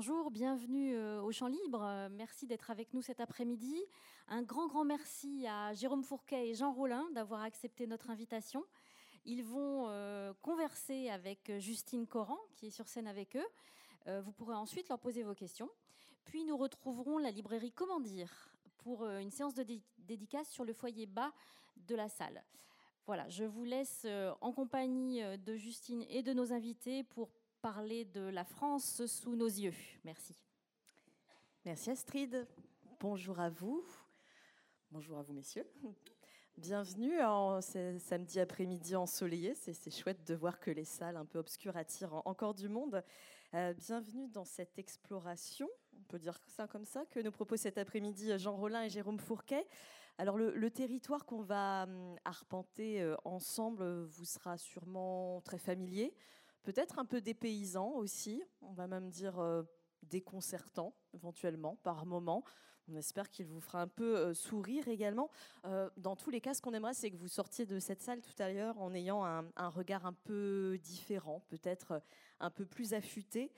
Bonjour, bienvenue euh, au Champ Libre. Euh, merci d'être avec nous cet après-midi. Un grand, grand merci à Jérôme Fourquet et Jean Rollin d'avoir accepté notre invitation. Ils vont euh, converser avec Justine Coran, qui est sur scène avec eux. vous pourrez ensuite leur poser vos questions. Puis nous retrouverons la librairie Comment dire pour une séance de dédicace sur le foyer bas de la salle. Voilà, je vous laisse en compagnie de Justine et de nos invités pour parler de la France sous nos yeux. Merci. Merci Astrid. Bonjour à vous. Bonjour à vous messieurs. Bienvenue en ce samedi après-midi ensoleillé. C'est chouette de voir que les salles un peu obscures attirent encore du monde. Euh, bienvenue dans cette exploration, on peut dire ça comme ça, que nous proposent cet après-midi Jean Rollin et Jérôme Fourquet. Alors le, territoire qu'on va hum, arpenter euh, ensemble vous sera sûrement très familier peut-être un peu dépaysant aussi, on va même dire euh, déconcertant éventuellement par moment. On espère qu'il vous fera un peu euh, sourire également. Euh, dans tous les cas, ce qu'on aimerait, c'est que vous sortiez de cette salle tout à l'heure en ayant un regard un peu différent, peut-être un peu plus affûté.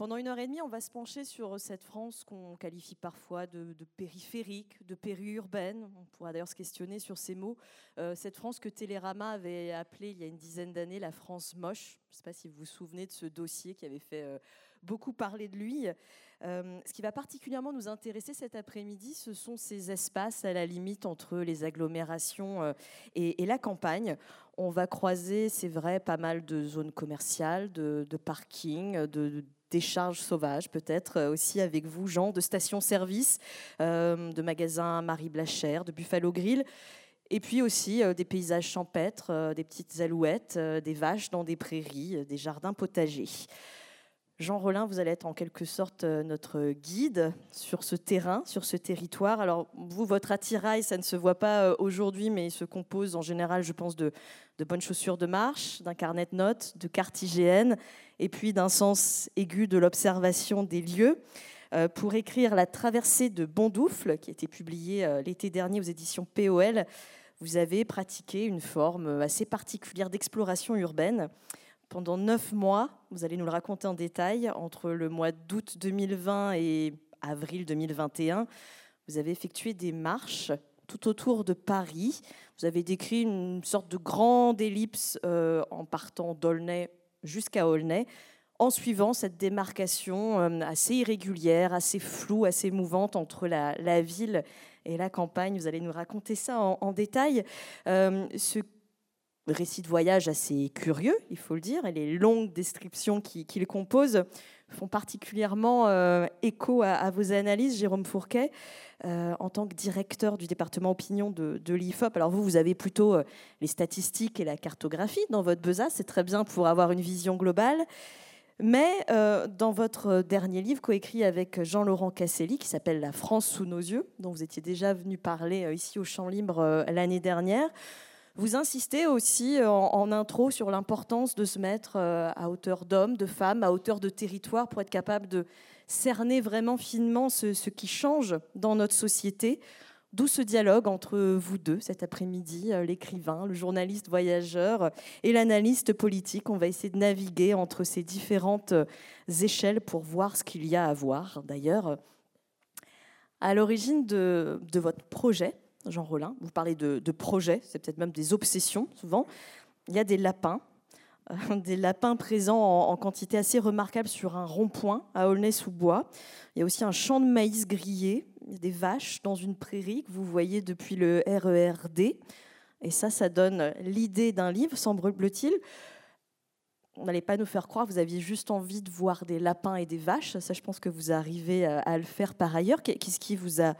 Pendant une heure et demie, on va se pencher sur cette France qu'on qualifie parfois de, périphérique, de périurbaine. On pourra d'ailleurs se questionner sur ces mots. Euh, cette France que Télérama avait appelée il y a une dizaine d'années la France moche. Je ne sais pas si vous vous souvenez de ce dossier qui avait fait euh, beaucoup parler de lui. Euh, ce qui va particulièrement nous intéresser cet après-midi, ce sont ces espaces à la limite entre les agglomérations et, la campagne. On va croiser, c'est vrai, pas mal de zones commerciales, de, de parkings, de des charges sauvages, peut-être euh, aussi avec vous, Jean, de stations-service, euh, de magasins Marie Blachère, de Buffalo Grill. Et puis aussi euh, des paysages champêtres, des petites alouettes, des vaches dans des prairies, des jardins potagers. Jean Rollin, vous allez être en quelque sorte notre guide sur ce terrain, sur ce territoire. Alors, vous, votre attirail, ça ne se voit pas aujourd'hui, mais il se compose en général, je pense, de, bonnes chaussures de marche, d'un carnet de notes, de cartes IGN, et puis d'un sens aigu de l'observation des lieux. Euh, pour écrire La traversée de Bondoufle, qui a été publiée l'été dernier aux éditions POL, vous avez pratiqué une forme assez particulière d'exploration urbaine pendant neuf mois, vous allez nous le raconter en détail, entre le mois d'août 2020 et avril 2021, vous avez effectué des marches tout autour de Paris. Vous avez décrit une sorte de grande ellipse euh, en partant d'Aulnay jusqu'à Aulnay, en suivant cette démarcation euh, assez irrégulière, assez floue, assez mouvante entre la, ville et la campagne. Vous allez nous raconter ça en, détail. Euh, récit de voyage assez curieux, il faut le dire, et les longues descriptions qui, qui composent font particulièrement euh, écho à, vos analyses, Jérôme Fourquet, euh, en tant que directeur du département opinion de, l'IFOP. Alors vous, vous avez plutôt euh, les statistiques et la cartographie dans votre besace, c'est très bien pour avoir une vision globale. Mais dans votre dernier livre, coécrit avec Jean-Laurent Casselli, qui s'appelle La France sous nos yeux, dont vous étiez déjà venu parler ici au Champ Libre l'année dernière, vous insistez aussi euh, en, intro sur l'importance de se mettre euh, à hauteur d'hommes, de femmes, à hauteur de territoire pour être capable de cerner vraiment finement ce, qui change dans notre société. D'où ce dialogue entre vous deux cet après-midi, euh, l'écrivain, le journaliste voyageur et l'analyste politique. On va essayer de naviguer entre ces différentes échelles pour voir ce qu'il y a à voir. D'ailleurs, à l'origine de, de votre projet, Jean Rollin. Vous parlez de, projets, c'est peut-être même des obsessions souvent. Il y a des lapins, euh, des lapins présents en, quantité assez remarquable sur un rond-point à Aulnay-sous-Bois. Il y a aussi un champ de maïs grillé, des vaches dans une prairie que vous voyez depuis le RERD. Et ça, ça donne l'idée d'un livre, semble-t-il. On n'allait pas nous faire croire, vous aviez juste envie de voir des lapins et des vaches. Ça, je pense que vous arrivez à le faire par ailleurs. Qu'est-ce qui vous a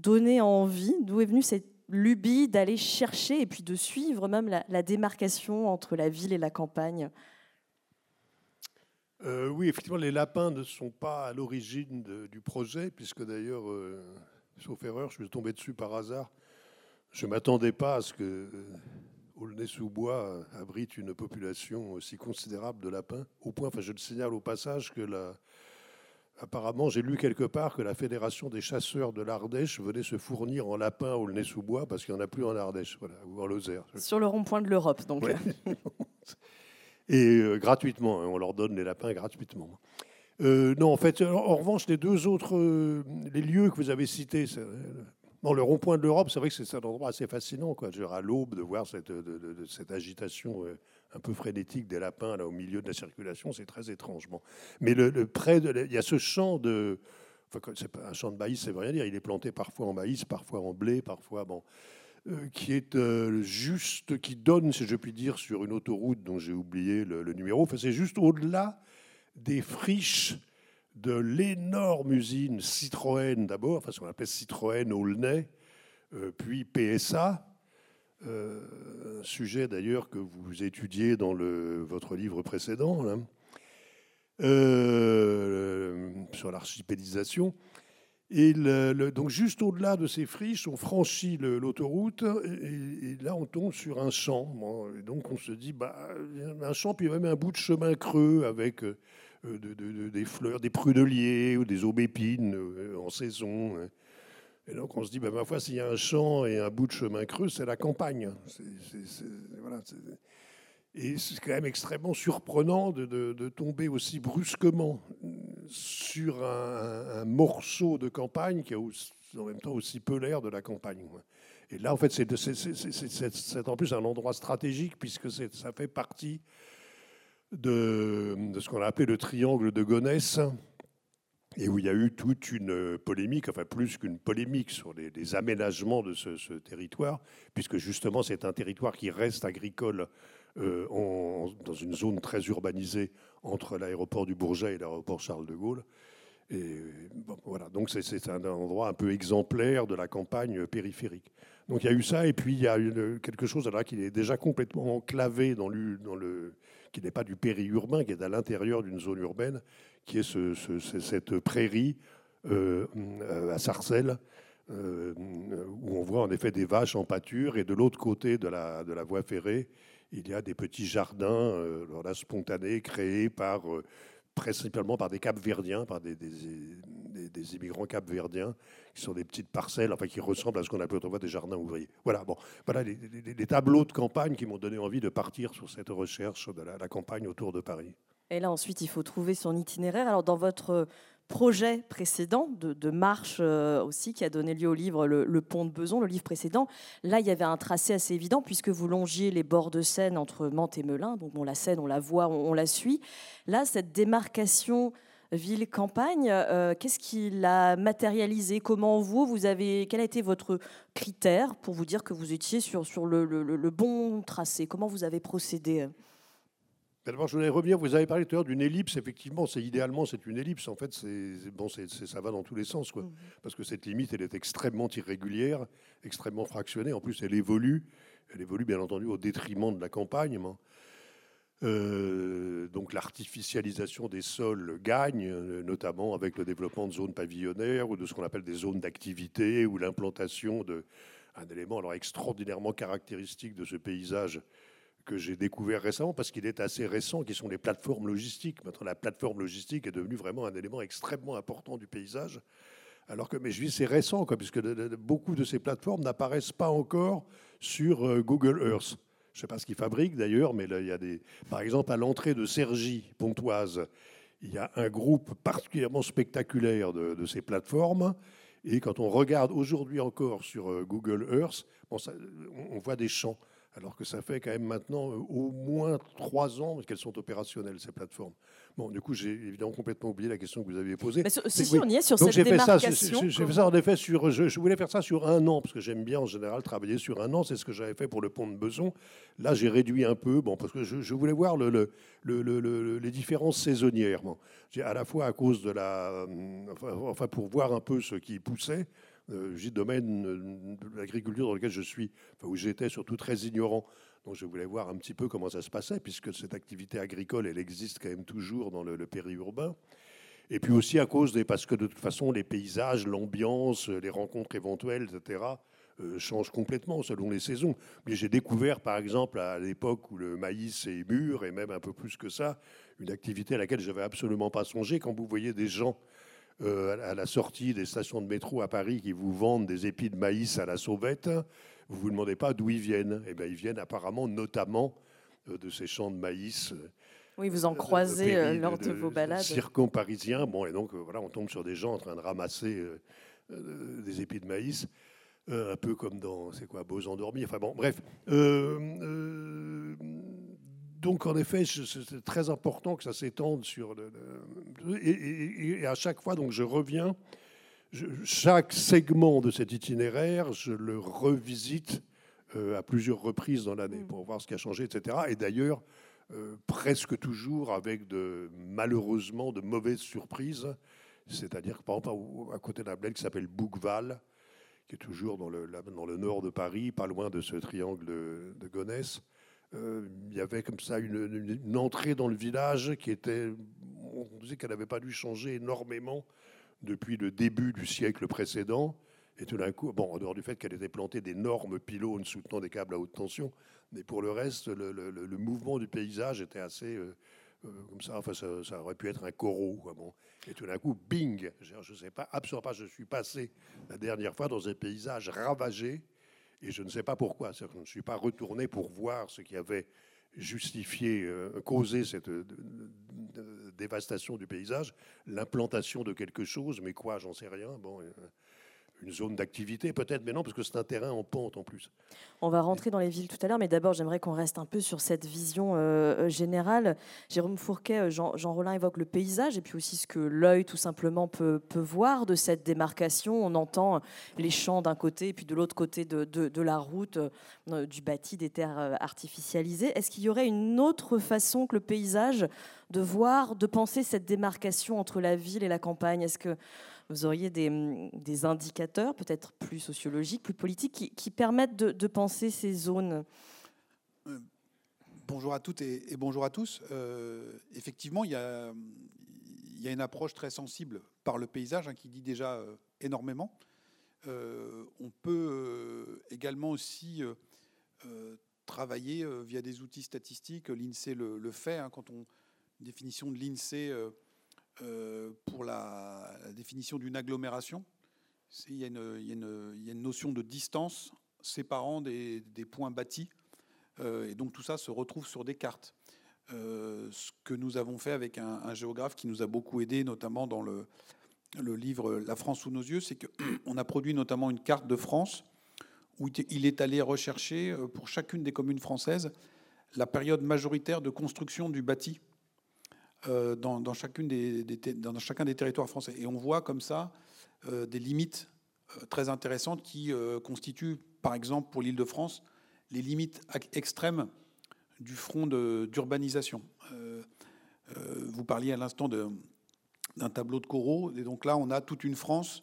donné envie D'où est venue cette lubie d'aller chercher et puis de suivre même la, démarcation entre la ville et la campagne? Euh, Oui, effectivement, les lapins ne sont pas à l'origine du projet, puisque d'ailleurs, euh, sauf erreur, je suis tombé dessus par hasard. Je ne m'attendais pas à ce que euh, Aulnay-sous-Bois abrite une population aussi considérable de lapins, au point, enfin je le signale au passage, que la, Apparemment, j'ai lu quelque part que la Fédération des chasseurs de l'Ardèche venait se fournir en lapin au nez sous bois parce qu'il n'y en a plus en Ardèche, voilà, ou en Lozère. Sur le rond-point de l'Europe, donc. Et euh, gratuitement, hein, on leur donne les lapins gratuitement. Euh, non, en fait, en, revanche, les deux autres euh, les lieux que vous avez cités, le rond-point de l'Europe, c'est vrai que c'est un endroit assez fascinant, quoi. À l'aube, de voir cette, de, cette agitation un peu frénétique des lapins là au milieu de la circulation, c'est très étrangement. Mais le, près de, il y a ce champ de, enfin, pas un champ de maïs, c'est rien dire. Il est planté parfois en maïs, parfois en blé, parfois bon. qui est juste, qui donne, si je puis dire, sur une autoroute dont j'ai oublié le, numéro. Enfin, c'est juste au-delà des friches de l'énorme usine Citroën d'abord, enfin ce qu'on appelle Citroën Aulnay, euh, puis PSA, euh, un sujet d'ailleurs que vous étudiez dans votre livre précédent, euh, sur l'archipélisation. Et donc juste au-delà de ces friches, on franchit l'autoroute et, là on tombe sur un champ. Donc on se dit, bah, un champ, puis même un bout de chemin creux avec euh, des fleurs, des pruneliers ou des aubépines euh, en saison. Hein. Et donc on se dit, ben, ma foi, s'il y a un champ et un bout de chemin creux, c'est la campagne. et c'est quand même extrêmement surprenant de, tomber aussi brusquement sur un, morceau de campagne qui a en même temps aussi peu l'air de la campagne. Et là, en fait, c'est en plus un endroit stratégique puisque ça fait partie de, ce qu'on a appelé le triangle de Gonesse, et où il y a eu toute une polémique, enfin plus qu'une polémique sur les, aménagements de ce, territoire, puisque justement c'est un territoire qui reste agricole euh, dans une zone très urbanisée entre l'aéroport du Bourget et l'aéroport Charles de Gaulle. Voilà, donc c'est un endroit un peu exemplaire de la campagne périphérique. Donc il y a eu ça, et puis il y a quelque chose là qui est déjà complètement enclavé dans le qui n'est pas du périurbain, qui est à l'intérieur d'une zone urbaine, qui est ce, cette prairie euh, à Sarcelles, euh, où on voit en effet des vaches en pâture, et de l'autre côté de la, de la voie ferrée, il y a des petits jardins euh, spontanés créés par principalement par des Capverdiens, par des, des, immigrants capverdiens, qui sont des petites parcelles, enfin qui ressemblent à ce qu'on appelle autrefois des jardins ouvriers. Voilà, bon, voilà les, tableaux de campagne qui m'ont donné envie de partir sur cette recherche de la campagne autour de Paris. Et là, ensuite, il faut trouver son itinéraire. Alors, dans votre projet précédent de, marche euh, aussi qui a donné lieu au livre le, Pont de Beson, le livre précédent. Là, il y avait un tracé assez évident puisque vous longiez les bords de Seine entre Mantes et Melun. Donc, bon, la Seine, on la voit, on, la suit. Là, cette démarcation ville-campagne, euh, qu'est-ce qui l'a matérialisé Comment vous, vous avez, quel a été votre critère pour vous dire que vous étiez sur, sur le, le bon tracé? Comment vous avez procédé? D'abord, je voulais revenir. Vous avez parlé tout à l'heure d'une ellipse. Effectivement, c'est idéalement c'est une ellipse. En fait, c'est bon, ça va dans tous les sens, quoi. Mmh. Parce que cette limite, elle est extrêmement irrégulière, extrêmement fractionnée. En plus, elle évolue. Elle évolue, bien entendu, au détriment de la campagne. Euh, donc l'artificialisation des sols gagne, euh, notamment avec le développement de zones pavillonnaires ou de ce qu'on appelle des zones d'activité ou l'implantation d'un élément alors extraordinairement caractéristique de ce paysage que j'ai découvert récemment, parce qu'il est assez récent, qui sont les plateformes logistiques. Maintenant, la plateforme logistique est devenue vraiment un élément extrêmement important du paysage. Alors que, mais je dis c'est récent, quoi, puisque beaucoup de ces plateformes n'apparaissent pas encore sur euh, Google Earth. Je ne sais pas ce qu'ils fabriquent d'ailleurs, mais il y a des. Par exemple, à l'entrée de Cergy, Pontoise, il y a un groupe particulièrement spectaculaire de, ces plateformes. Et quand on regarde aujourd'hui encore sur euh, Google Earth, bon, on voit des champs alors que ça fait quand même maintenant euh, au moins trois ans qu'elles sont opérationnelles, ces plateformes. Bon, du coup, j'ai évidemment complètement oublié la question que vous aviez posée. Mais si, si, on y est sur cette démarcation. J'ai fait ça en effet sur. Je, voulais faire ça sur un an parce que j'aime bien en général travailler sur un an. C'est ce que j'avais fait pour le pont de Beson. Là, j'ai réduit un peu, bon, parce que je, voulais voir le, les différences saisonnières. Bon. À la fois à cause de la, euh, enfin, pour voir un peu ce qui poussait j'ai domaine euh, de l'agriculture dans lequel je suis, où j'étais surtout très ignorant. Donc je voulais voir un petit peu comment ça se passait, puisque cette activité agricole, elle existe quand même toujours dans le, périurbain. Et puis aussi à cause des... Parce que de toute façon, les paysages, l'ambiance, les rencontres éventuelles, etc., euh, changent complètement selon les saisons. Mais j'ai découvert, par exemple, à l'époque où le maïs est mûr, et même un peu plus que ça, une activité à laquelle je n'avais absolument pas songé. Quand vous voyez des gens euh, à la sortie des stations de métro à Paris qui vous vendent des épis de maïs à la sauvette, vous ne vous demandez pas d'où ils viennent. Eh bien, ils viennent apparemment notamment euh, de ces champs de maïs. Oui, vous en croisez lors de, vos balades. Circon parisien. Bon, et donc voilà, on tombe sur des gens en train de ramasser des épis de maïs. un peu comme dans, c'est quoi, Beaux endormis. Enfin bon, bref. Donc en effet, c'est très important que ça s'étende sur le, et, et, à chaque fois, donc je reviens chaque segment de cet itinéraire, je le revisite euh, à plusieurs reprises dans l'année mm. pour voir ce qui a changé, etc. Et d'ailleurs, euh, presque toujours avec de, malheureusement de mauvaises surprises. C'est-à-dire que, par exemple, à côté d'un bled qui s'appelle Bouqueval, qui est toujours dans le, dans le nord de Paris, pas loin de ce triangle de, de Gonesse, il y avait comme ça une, entrée dans le village qui était. On disait qu'elle n'avait pas dû changer énormément depuis le début du siècle précédent. Et tout d'un coup, bon, en dehors du fait qu'elle était plantée d'énormes pylônes soutenant des câbles à haute tension, mais pour le reste, le, mouvement du paysage était assez euh, euh, comme ça. Enfin, ça, aurait pu être un coraux. Bon. Et tout d'un coup, bing Je ne sais pas, absolument pas. Je suis passé la dernière fois dans un paysage ravagé, et je ne sais pas pourquoi. Je ne suis pas retourné pour voir ce qui avait justifié, euh, causé cette dévastation du paysage, l'implantation de quelque chose, mais quoi, j'en sais rien. Bon, euh, une zone d'activité peut-être, mais non, parce que c'est un terrain en pente en plus. On va rentrer dans les villes tout à l'heure, mais d'abord j'aimerais qu'on reste un peu sur cette vision euh, générale. Jérôme Fourquet, euh, Jean, Jean Rollin évoque le paysage et puis aussi ce que l'œil tout simplement peut, voir de cette démarcation. On entend les champs d'un côté et puis de l'autre côté de, de, la route, euh, du bâti, des terres artificialisées. Est-ce qu'il y aurait une autre façon que le paysage de voir, de penser cette démarcation entre la ville et la campagne? Est-ce que vous auriez des, indicateurs, peut-être plus sociologiques, plus politiques, qui, permettent de, penser ces zones euh, Bonjour à toutes et, bonjour à tous. Euh, effectivement, il y, a, y, une approche très sensible par le paysage hein, qui dit déjà euh, énormément. on peut également aussi travailler via des outils statistiques. L'INSEE le, fait. Hein, quand on définition de l'INSEE pour la, définition d'une agglomération. Il y, a une, notion de distance séparant des, points bâtis. Euh, et donc tout ça se retrouve sur des cartes. Euh, ce que nous avons fait avec un, géographe qui nous a beaucoup aidé, notamment dans le livre La France sous nos yeux, c'est qu'on a produit notamment une carte de France où il est allé rechercher pour chacune des communes françaises la période majoritaire de construction du bâti euh, dans, chacun des territoires français. Et on voit comme ça euh, des limites euh, très intéressantes qui constituent, par exemple, pour l'île de France, les limites extrêmes du front d'urbanisation. vous parliez à l'instant d'un tableau de Corot, et donc là, on a toute une France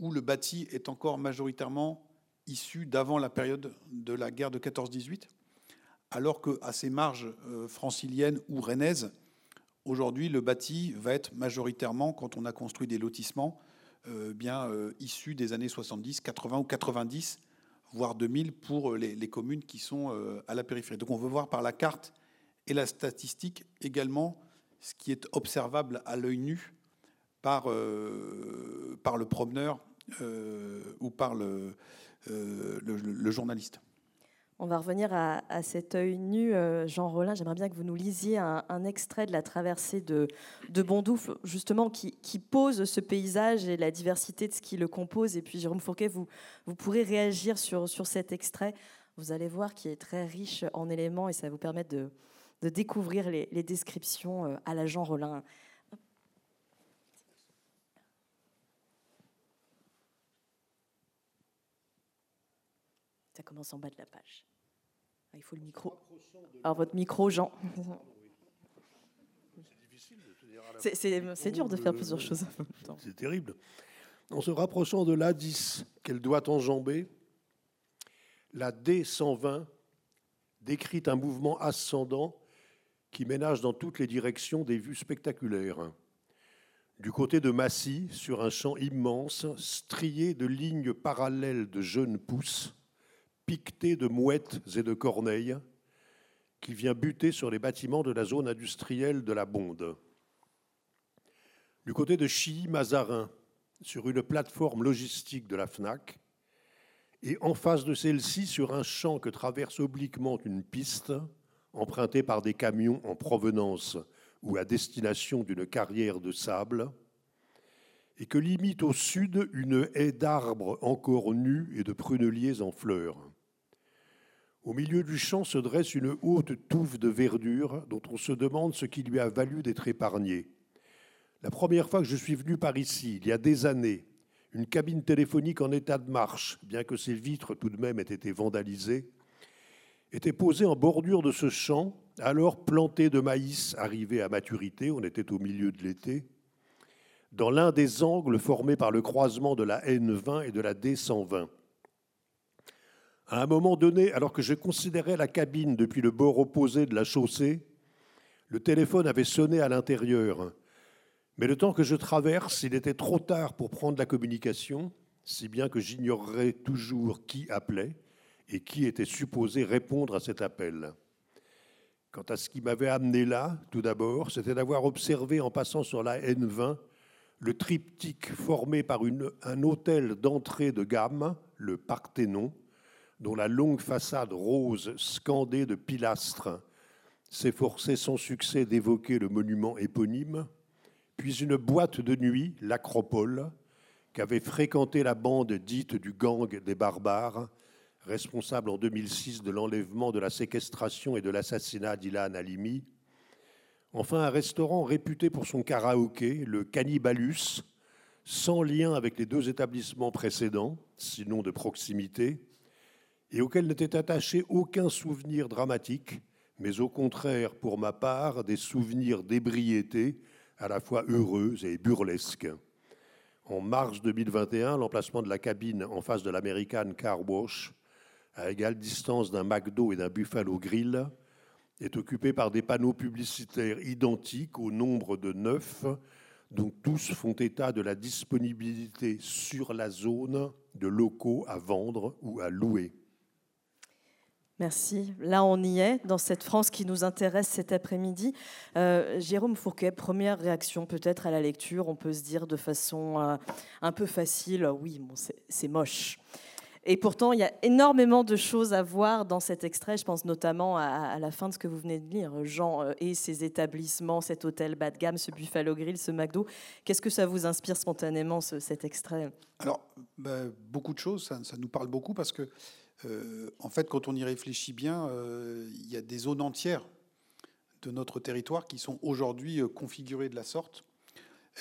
où le bâti est encore majoritairement issu d'avant la période de la guerre de 14-18, alors qu'à ces marges franciliennes ou rennaises, Aujourd'hui, le bâti va être majoritairement, quand on a construit des lotissements, euh, bien euh, issus des années 70, 80 ou 90, voire 2000 pour les, communes qui sont euh, à la périphérie. Donc on veut voir par la carte et la statistique également ce qui est observable à l'œil nu par, par le promeneur ou par le journaliste. On va revenir à, cet œil nu, euh, Jean Rollin. J'aimerais bien que vous nous lisiez un, extrait de la traversée de, de Bondoufle, justement, qui, pose ce paysage et la diversité de ce qui le compose. Et puis, Jérôme Fourquet, vous, pourrez réagir sur, sur cet extrait. Vous allez voir qu'il est très riche en éléments et ça va vous permettre de, découvrir les, les, descriptions euh, à la Jean Rollin. Ça commence en bas de la page. Ah, il faut le micro. Alors, votre micro, Jean. C'est dur de faire plusieurs choses. C'est terrible. En se rapprochant de l'A10 qu'elle doit enjamber, la D120 décrit un mouvement ascendant qui ménage dans toutes les directions des vues spectaculaires. Du côté de Massy, sur un champ immense, strié de lignes parallèles de jeunes pousses, de mouettes et de corneilles qui vient buter sur les bâtiments de la zone industrielle de la Bonde. Du côté de Chilly-Mazarin, sur une plateforme logistique de la FNAC, et en face de celle-ci, sur un champ que traverse obliquement une piste, empruntés par des camions en provenance ou à destination d'une carrière de sable, et que limite au sud une haie d'arbres encore nus et de pruneliers en fleurs. Au milieu du champ se dresse une haute touffe de verdure dont on se demande ce qui lui a valu d'être épargnée. La première fois que je suis venu par ici, il y a des années, une cabine téléphonique en état de marche, bien que ses vitres tout de même aient été vandalisées, était posée en bordure de ce champ, alors planté de maïs arrivé à maturité, on était au milieu de l'été, dans l'un des angles formés par le croisement de la N20 et de la D120. À un moment donné, alors que je considérais la cabine depuis le bord opposé de la chaussée, le téléphone avait sonné à l'intérieur. Mais le temps que je traverse, il était trop tard pour prendre la communication, si bien que j'ignorerais toujours qui appelait et qui était supposé répondre à cet appel. Quant à ce qui m'avait amené là, tout d'abord, c'était d'avoir observé en passant sur la N20 le triptyque formé par un hôtel d'entrée de gamme, le Parthénon, dont la longue façade rose scandée de pilastres s'efforçait sans succès d'évoquer le monument éponyme, puis une boîte de nuit, l'Acropole, qu'avait fréquenté la bande dite du gang des barbares, responsable en 2006 de l'enlèvement, de la séquestration et de l'assassinat d'Ilan Halimi. Enfin, un restaurant réputé pour son karaoké, le Cannibalus, sans lien avec les deux établissements précédents, sinon de proximité, et auquel n'était attaché aucun souvenir dramatique, mais au contraire, pour ma part, des souvenirs d'ébriété à la fois heureux et burlesques. En mars 2021, l'emplacement de la cabine en face de l'American Car Wash, à égale distance d'un McDo et d'un Buffalo Grill, est occupé par des panneaux publicitaires identiques au nombre de neuf, dont tous font état de la disponibilité sur la zone de locaux à vendre ou à louer. Merci. Là, on y est, dans cette France qui nous intéresse cet après-midi. Euh, Jérôme Fourquet, première réaction peut-être à la lecture. On peut se dire de façon euh, un peu facile, oui, c'est moche. Et pourtant, il y a énormément de choses à voir dans cet extrait. Je pense notamment à, la fin de ce que vous venez de lire, Jean euh, et ses établissements, cet hôtel bas de gamme, ce Buffalo Grill, ce McDo. Qu'est-ce que ça vous inspire spontanément, cet extrait? Alors, bah, beaucoup de choses. Ça, nous parle beaucoup parce que euh, en fait, quand on y réfléchit bien, euh, il y a des zones entières de notre territoire qui sont aujourd'hui euh, configurées de la sorte.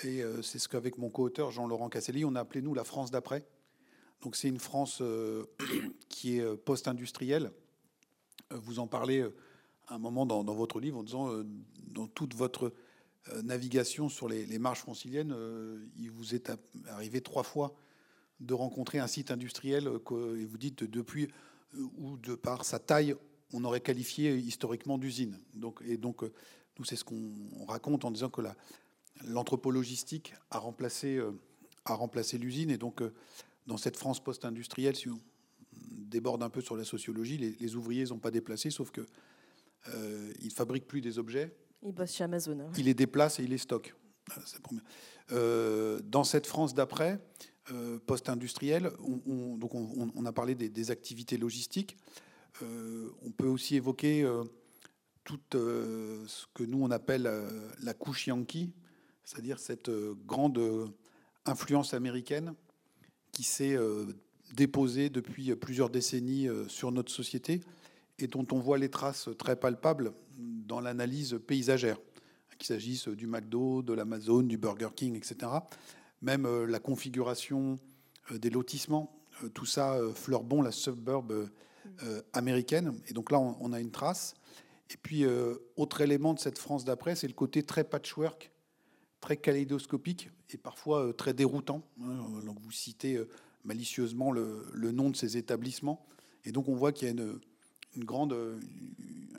Et c'est ce qu'avec mon co-auteur Jean-Laurent Casselli, on a appelé nous la France d'après. Donc c'est une France qui est post-industrielle. Vous en parlez à un moment dans, votre livre en disant dans toute votre navigation sur les, les marges franciliennes, il vous est arrivé trois fois de rencontrer un site industriel que et vous dites depuis euh, ou de par sa taille, on aurait qualifié historiquement d'usine. Donc, et donc, euh, nous, c'est ce qu'on raconte en disant que l'anthropologistique a remplacé, euh, a remplacé l'usine. Et donc, dans cette France post-industrielle, si on déborde un peu sur la sociologie, les, ouvriers n'ont pas déplacé, sauf que euh, ils fabriquent plus des objets. Ils bossent chez Amazon. Hein. Ils les déplacent et ils les stockent. dans cette France d'après, euh, post-industriel. On, on, a parlé des, activités logistiques. Euh, on peut aussi évoquer euh, tout ce que nous on appelle la couche yankee, c'est-à-dire cette grande influence américaine qui s'est déposée depuis plusieurs décennies sur notre société et dont on voit les traces très palpables dans l'analyse paysagère, qu'il s'agisse du McDo, de l'Amazon, du Burger King, etc même euh, la configuration euh, des lotissements, euh, tout ça fleure bon la suburb américaine. Et donc là, on, a une trace. Et puis, autre élément de cette France d'après, c'est le côté très patchwork, très kaléidoscopique et parfois très déroutant. Hein. Vous citez malicieusement le, nom de ces établissements. Et donc, on voit qu'il y a une grande,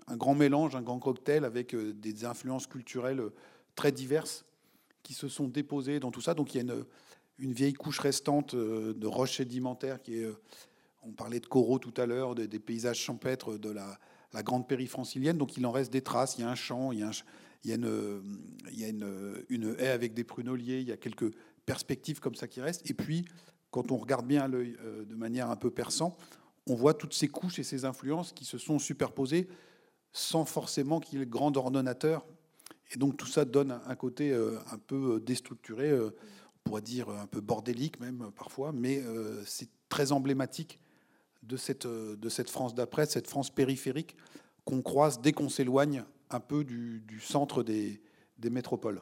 un grand mélange, un grand cocktail avec des influences culturelles très diverses qui se sont déposés dans tout ça. Donc il y a une, vieille couche restante euh, de roches sédimentaires qui est. Euh, on parlait de coraux tout à l'heure, des, paysages champêtres de la, grande périphérie francilienne. Donc il en reste des traces. Il y a un champ, il y a, une, haie avec des pruneliers. Il y a quelques perspectives comme ça qui restent. Et puis, quand on regarde bien à l'œil euh, de manière un peu perçant, on voit toutes ces couches et ces influences qui se sont superposées sans forcément qu'il y ait grand ordonnateur. Et donc tout ça donne un côté un peu déstructuré, on pourrait dire un peu bordélique même parfois, mais c'est très emblématique de cette, France d'après, cette France périphérique qu'on croise dès qu'on s'éloigne un peu du, centre des métropoles.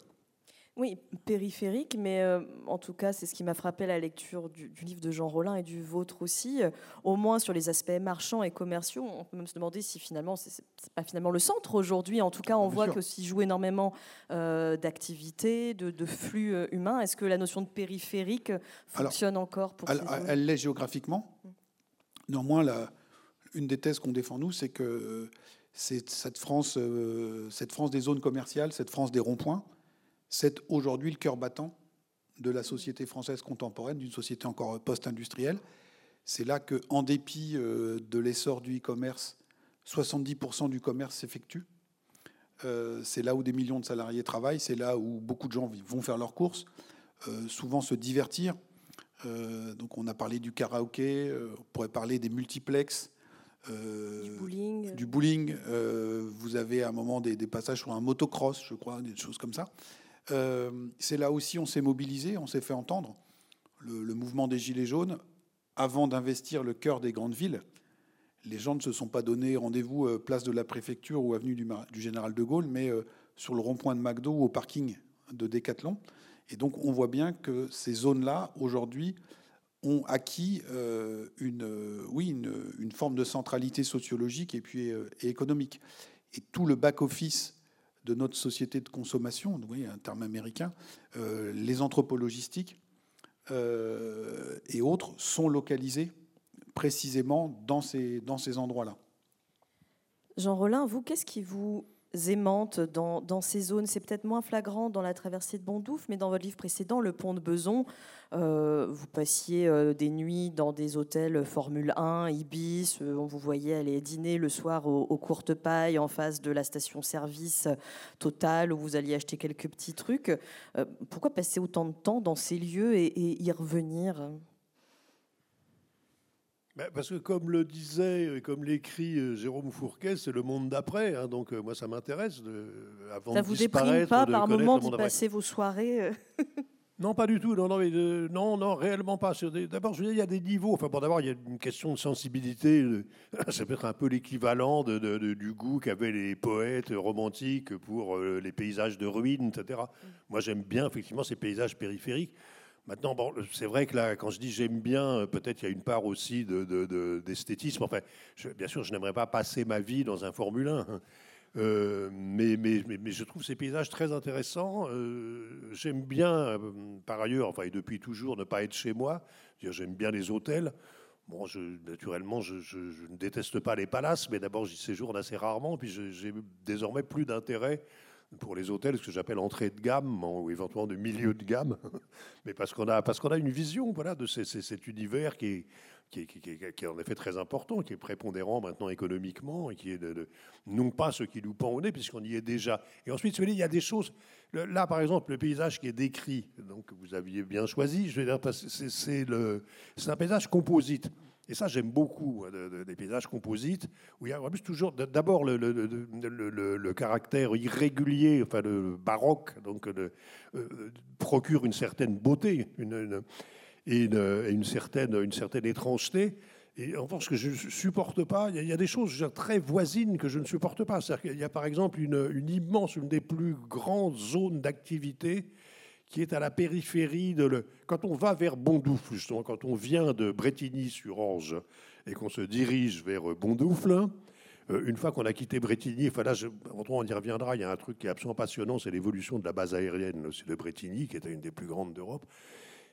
Oui, périphérique, mais euh, en tout cas, c'est ce qui m'a frappé la lecture du, livre de Jean Rollin et du vôtre aussi. Euh, au moins sur les aspects marchands et commerciaux, on peut même se demander si finalement, c'est pas finalement le centre aujourd'hui. En tout cas, on voit que s'y joue énormément euh, d'activités, de, flux humains. Est-ce que la notion de périphérique fonctionne encore pour Elle, elle l'est géographiquement. Néanmoins, la, une des thèses qu'on défend, nous, c'est que c'est cette France, cette France des zones commerciales, cette France des ronds-points, c'est aujourd'hui le cœur battant de la société française contemporaine, d'une société encore post-industrielle. C'est là que, en dépit euh, de l'essor du e-commerce, 70% du commerce s'effectue. Euh, c'est là où des millions de salariés travaillent, c'est là où beaucoup de gens vont faire leurs courses, euh, souvent se divertir. donc on a parlé du karaoké, on pourrait parler des multiplexes, du bowling. Du bowling. vous avez à un moment des, des, passages sur un motocross, je crois, des choses comme ça. Euh, c'est là aussi on s'est mobilisé, on s'est fait entendre. Le, mouvement des Gilets jaunes, avant d'investir le cœur des grandes villes, les gens ne se sont pas donné rendez-vous euh, place de la préfecture ou avenue du, Général de Gaulle, mais euh, sur le rond-point de McDo ou au parking de Décathlon. Et donc on voit bien que ces zones-là, aujourd'hui, ont acquis une, oui, une, forme de centralité sociologique et puis et économique. Et tout le back-office de notre société de consommation, oui, un terme américain, euh, les entrepôts logistiques euh, et autres sont localisés précisément dans ces, dans ces endroits-là. Jean Rollin, vous, qu'est-ce qui vous aimante dans, ces zones C'est peut-être moins flagrant dans la traversée de Bondouf, mais dans votre livre précédent, Le Pont de Beson, euh, vous passiez euh, des nuits dans des hôtels Formule 1, Ibis, euh, on vous voyait aller dîner le soir aux, courtes pailles en face de la station-service Total où vous alliez acheter quelques petits trucs. pourquoi passer autant de temps dans ces lieux et, y revenir? Parce que comme le disait et comme l'écrit Jérôme Fourquet, c'est le monde d'après. Hein, donc moi, ça m'intéresse. De, avant ça vous déprime pas par moment d'y passer vos soirées Non, pas du tout. Non, non, mais, euh, non, non, réellement pas. D'abord, je veux dire, il y a des niveaux. Enfin, bon, d'abord, il y a une question de sensibilité. Ça peut être un peu l'équivalent de, du goût qu'avaient les poètes romantiques pour euh, les paysages de ruines, etc. Moi, j'aime bien, effectivement, ces paysages périphériques. Maintenant, bon, c'est vrai que là, quand je dis j'aime bien, peut-être il y a une part aussi d'esthétisme. enfin, bien sûr, je n'aimerais pas passer ma vie dans un Formule 1. Euh, mais, je trouve ces paysages très intéressants. Euh, j'aime bien, euh, par ailleurs, enfin, et depuis toujours, ne pas être chez moi. J'aime bien les hôtels. Bon, je, naturellement, je, ne déteste pas les palaces, mais d'abord, j'y séjourne assez rarement. Puis j'ai désormais plus d'intérêt pour les hôtels, ce que j'appelle entrée de gamme, ou éventuellement de milieu de gamme, mais parce qu'on a, parce a une vision voilà, de cet univers qui est, qui est, en effet très important, qui est prépondérant maintenant économiquement, et qui est non pas ce qui nous pend au nez, puisqu'on y est déjà. Et ensuite, il y a des choses. Là, par exemple, le paysage qui est décrit, donc vous aviez bien choisi, je vais dire, c'est un paysage composite. Et ça, j'aime beaucoup hein, des paysages composites, où il y a en plus toujours d'abord le, caractère irrégulier, enfin le baroque, donc euh, procure une certaine beauté, une et une, certaine, une certaine étrangeté. Et en ce que je ne supporte pas, il y, a des choses très voisines que je ne supporte pas. Il y a par exemple une, immense, une des plus grandes zones d'activité qui est à la périphérie de le. Quand on va vers Bondoufle, justement, quand on vient de Bretigny-sur-Orge et qu'on se dirige vers Bondoufle, euh, une fois qu'on a quitté Bretigny, enfin là, on y reviendra, il y a un truc qui est absolument passionnant, c'est l'évolution de la base aérienne de Bretigny, qui était une des plus grandes d'Europe.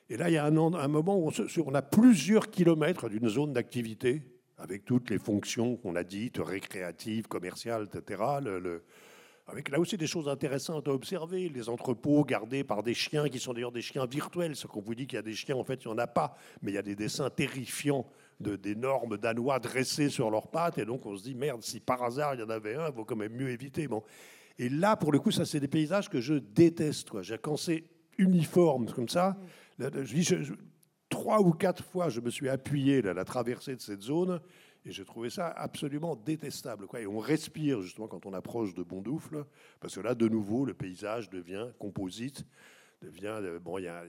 Et là, il y a un, un moment où on, a plusieurs kilomètres d'une zone d'activité, avec toutes les fonctions qu'on a dites, récréatives, commerciales, etc. Le, avec là aussi des choses intéressantes à observer, les entrepôts gardés par des chiens qui sont d'ailleurs des chiens virtuels. Ce qu'on vous dit qu'il y a des chiens, en fait, il n'y en a pas, mais il y a des dessins terrifiants d'énormes Danois dressés sur leurs pattes. Et donc on se dit, merde, si par hasard il y en avait un, il vaut quand même mieux éviter. Bon. Et là, pour le coup, ça, c'est des paysages que je déteste. Quand c'est uniforme comme ça, trois ou quatre fois, je me suis appuyé à la traversée de cette zone Et j'ai trouvé ça absolument détestable. Quoi. Et on respire justement quand on approche de Bondoufle, parce que là, de nouveau, le paysage devient composite. Devient, euh, bon, il y, a,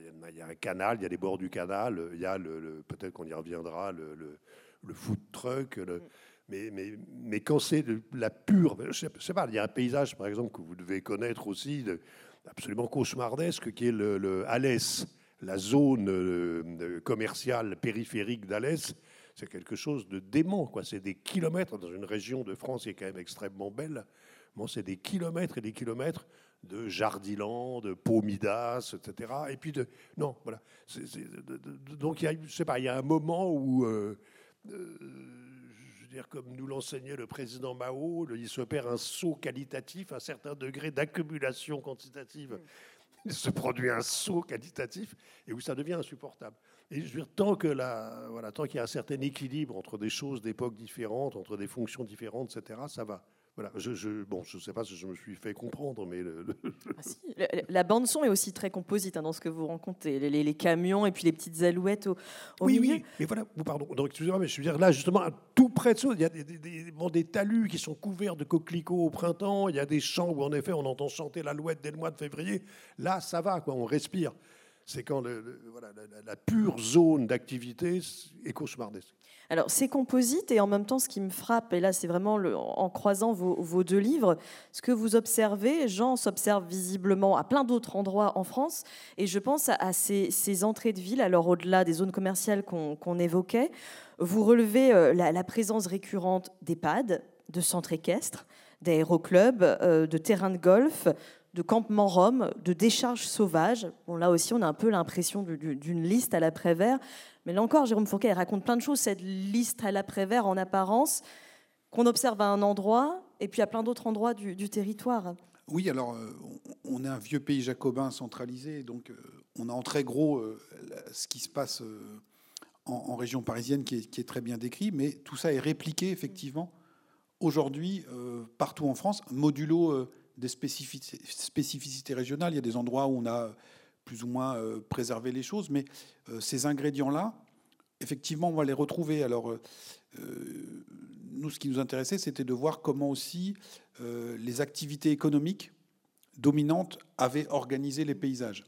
un canal, il y a les bords du canal, il y a le, peut-être qu'on y reviendra, le, le, food truck. Mm. mais, mais, mais, quand c'est la pure, je sais, sais, pas, il y a un paysage par exemple que vous devez connaître aussi, absolument cauchemardesque, qui est le, Alès, la zone euh, commerciale périphérique d'Alès c'est quelque chose de dément. Quoi. C'est des kilomètres dans une région de France qui est quand même extrêmement belle. Bon, c'est des kilomètres et des kilomètres de Jardiland, de Pomidas, etc. Et puis de non, voilà. donc il y a, je sais pas, il y a un moment où, euh, euh, je veux dire, comme nous l'enseignait le président Mao, il se perd un saut qualitatif, un certain degré d'accumulation quantitative. Mm. Il se produit un saut qualitatif et où ça devient insupportable. Et je veux dire, tant que voilà, tant qu'il y a un certain équilibre entre des choses d'époques différentes, entre des fonctions différentes, etc., ça va. Voilà, je, je, bon, je ne sais pas si je me suis fait comprendre, mais ah, la, bande son est aussi très composite hein, dans ce que vous rencontrez, les, les, camions et puis les petites alouettes au, oui, milieu. Oui, mais voilà, pardon. Donc excusez-moi, mais je veux dire là justement tout près de ça, il y a des, des, des, talus qui sont couverts de coquelicots au printemps. Il y a des champs où en effet on entend chanter l'alouette dès le mois de février. Là, ça va, quoi, on respire c'est quand la, pure zone d'activité est cauchemardesque. Alors, c'est composite et en même temps, ce qui me frappe, et là, c'est vraiment en croisant vos, deux livres, ce que vous observez, Jean s'observe visiblement à plein d'autres endroits en France, et je pense à, ces, entrées de ville, alors au-delà des zones commerciales qu'on évoquait, vous relevez euh, la, présence récurrente d'EHPAD, de centres équestres, d'aéroclubs, euh, de terrains de golf, de campements roms, de décharges sauvages. Bon, là aussi, on a un peu l'impression d'une liste à l'après-vert. Mais là encore, Jérôme Fourquet raconte plein de choses, cette liste à l'après-vert en apparence, qu'on observe à un endroit et puis à plein d'autres endroits du, territoire. Oui, alors euh, on est un vieux pays jacobin centralisé, donc euh, on a en très gros euh, ce qui se passe en, région parisienne qui est, qui est, très bien décrit, mais tout ça est répliqué effectivement aujourd'hui partout en France, modulo des spécificités, régionales. Il y a des endroits où on a plus ou moins euh, préservé les choses, mais euh, ces ingrédients-là, effectivement, on va les retrouver. Alors, euh, nous, ce qui nous intéressait, c'était de voir comment aussi les activités économiques dominantes avaient organisé les paysages.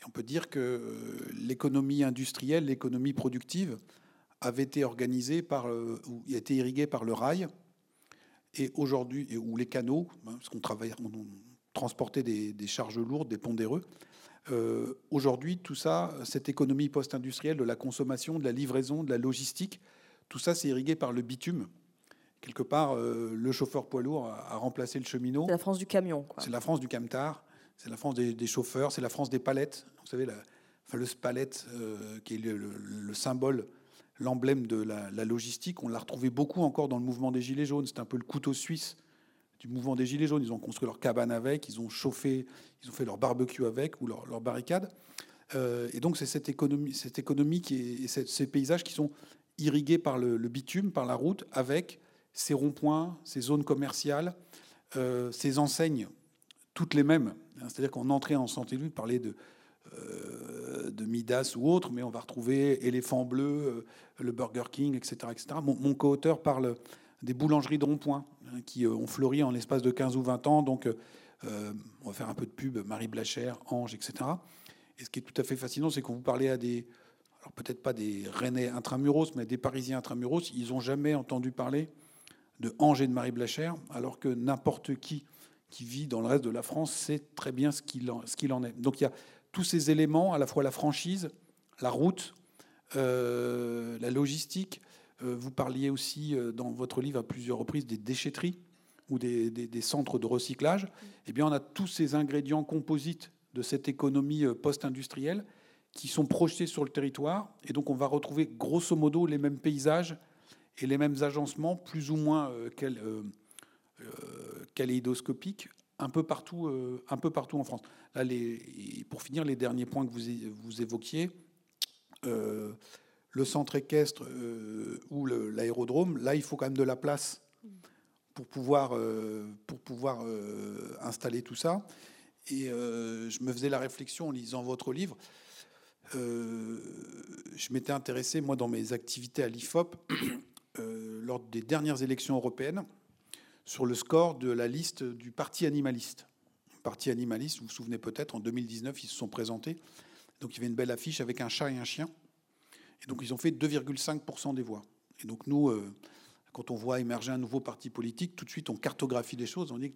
Et on peut dire que l'économie industrielle, l'économie productive, avait été organisée par, ou été irriguée par le rail, et aujourd'hui, ou les canaux, hein, parce qu'on travaille, on transportait des, charges lourdes, des pondéreux. Euh, aujourd'hui, tout ça, cette économie post-industrielle de la consommation, de la livraison, de la logistique, tout ça, c'est irrigué par le bitume. Quelque part, euh, le chauffeur poids lourd a, remplacé le cheminot. C'est la France du camion. C'est la France du camtar, c'est la France des, chauffeurs, c'est la France des palettes. Vous savez, la fameuse palette euh, qui est le symbole l'emblème de la, logistique. On l'a retrouvé beaucoup encore dans le mouvement des Gilets jaunes. C'est un peu le couteau suisse du mouvement des Gilets jaunes. Ils ont construit leur cabane avec, ils ont chauffé, ils ont fait leur barbecue avec ou leur, leur barricade. Euh, et donc c'est cette économie, cette économie qui et ces paysages qui sont irrigués par le, bitume, par la route, avec ces ronds-points, ces zones commerciales, euh, ces enseignes, toutes les mêmes. C'est-à-dire qu'on entrait en santé lutte, parler de de Midas ou autre, mais on va retrouver Éléphant Bleu, euh, le Burger King, etc. etc. Mon, co-auteur parle des boulangeries de rond-point hein, qui euh, ont fleuri en l'espace de 15 ou 20 ans. Donc, on va faire un peu de pub, Marie Blachère, Ange, etc. Et ce qui est tout à fait fascinant, c'est que vous parlez à des, alors peut-être pas des Rennais intramuros, mais des Parisiens intramuros, ils n'ont jamais entendu parler de Ange et de Marie Blachère, alors que n'importe qui qui vit dans le reste de la France sait très bien ce qu'il en, en, est. Donc il y a tous ces éléments, à la fois la franchise, la route, euh, la logistique. Euh, vous parliez aussi euh, dans votre livre à plusieurs reprises des déchetteries ou des, centres de recyclage. Eh bien, on a tous ces ingrédients composites de cette économie post-industrielle qui sont projetés sur le territoire. Et donc, on va retrouver grosso modo les mêmes paysages et les mêmes agencements, plus ou moins kaléidoscopiques, un peu partout, euh, un peu partout en France. Pour finir, les derniers points que vous, évoquiez, euh, le centre équestre euh, ou l'aérodrome, là, il faut quand même de la place pour pouvoir installer tout ça. Et je me faisais la réflexion en lisant votre livre. je m'étais intéressé, moi, dans mes activités à l'IFOP, lors des dernières élections européennes sur le score de la liste du Parti animaliste. Le Parti animaliste, vous vous souvenez peut-être, en 2019, ils se sont présentés. Donc il y avait une belle affiche avec un chat et un chien. Et donc ils ont fait 2,5% des voix. Et donc nous, euh, quand on voit émerger un nouveau parti politique, tout de suite on cartographie les choses. On dit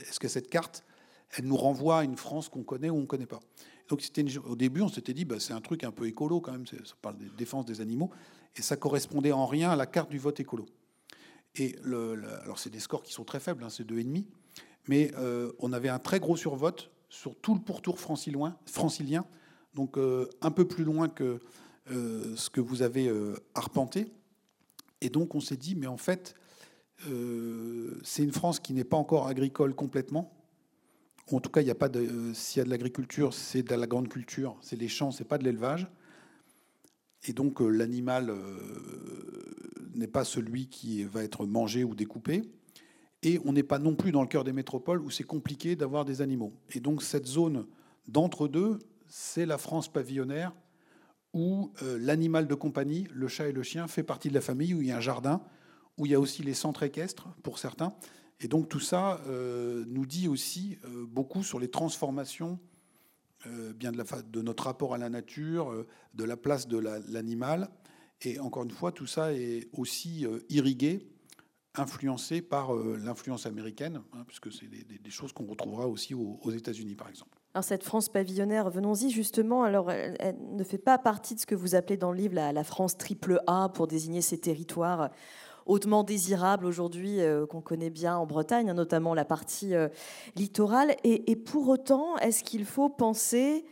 est-ce que cette carte, elle nous renvoie à une France qu'on connaît ou on ne connaît pas? Donc c'était au début, on s'était dit bah, c'est un truc un peu écolo quand même. Ça parle de défense des animaux et ça correspondait en rien à la carte du vote écolo. Et alors c'est des scores qui sont très faibles, hein, c'est 2,5, mais euh, on avait un très gros survote sur tout le pourtour francilien, donc euh, un peu plus loin que euh, ce que vous avez arpenté. Et donc on s'est dit, mais en fait, c'est une France qui n'est pas encore agricole complètement. En tout cas, il n'y a pas de. S'il y a de l'agriculture, c'est de la grande culture, c'est les champs, c'est pas de l'élevage. Et donc euh, l'animal euh, n'est pas celui qui va être mangé ou découpé. Et on n'est pas non plus dans le cœur des métropoles où c'est compliqué d'avoir des animaux. Et donc cette zone d'entre-deux, c'est la France pavillonnaire où euh, l'animal de compagnie, le chat et le chien, fait partie de la famille, où il y a un jardin, où il y a aussi les centres équestres pour certains. Et donc tout ça nous dit aussi beaucoup sur les transformations bien de, la, de, notre rapport à la nature, euh, de la place de l'animal. et encore une fois, tout ça est aussi euh, irrigué, influencé par l'influence américaine, hein, puisque c'est des, choses qu'on retrouvera aussi aux, États-Unis, par exemple. Alors cette France pavillonnaire, venons-y justement. Alors, elle, ne fait pas partie de ce que vous appelez dans le livre la, la France triple A pour désigner ces territoires hautement désirable aujourd'hui, euh, qu'on connaît bien en Bretagne, hein, notamment la partie euh, littorale. Et, pour autant, est-ce qu'il faut penser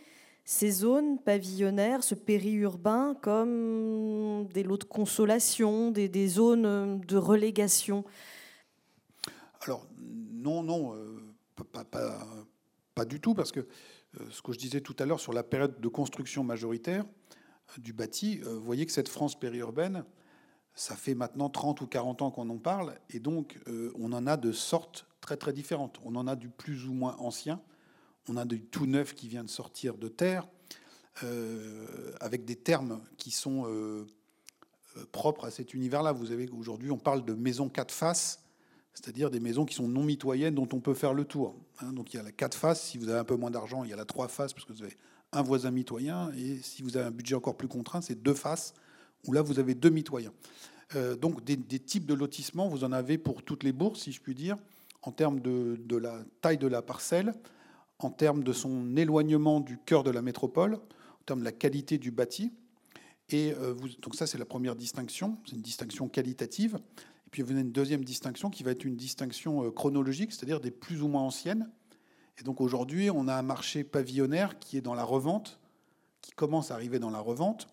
ces zones pavillonnaires, ce périurbain, comme des lots de consolation, des, zones de relégation? Alors, non, non, euh, pas, pas, du tout, parce que ce que je disais tout à l'heure sur la période de construction majoritaire du bâti, vous voyez que cette France périurbaine, ça fait maintenant 30 ou 40 ans qu'on en parle, et donc euh, on en a de sortes très très différentes. On en a du plus ou moins ancien, on a du tout neuf qui vient de sortir de terre, euh, avec des termes qui sont euh, propres à cet univers-là. Vous avez aujourd'hui, on parle de maisons quatre faces, c'est-à-dire des maisons qui sont non mitoyennes dont on peut faire le tour. Hein. donc il y a la quatre faces, si vous avez un peu moins d'argent, il y a la trois faces, parce que vous avez un voisin mitoyen, et si vous avez un budget encore plus contraint, c'est deux faces où là, vous avez deux mitoyens. Euh, donc, des, types de lotissements, vous en avez pour toutes les bourses, si je puis dire, en termes de, la taille de la parcelle, en termes de son éloignement du cœur de la métropole, en termes de la qualité du bâti. Et euh, donc ça, c'est la première distinction, c'est une distinction qualitative. Et puis vous avez une deuxième distinction qui va être une distinction euh, chronologique, c'est-à-dire des plus ou moins anciennes. Et donc aujourd'hui, on a un marché pavillonnaire qui est dans la revente, qui commence à arriver dans la revente,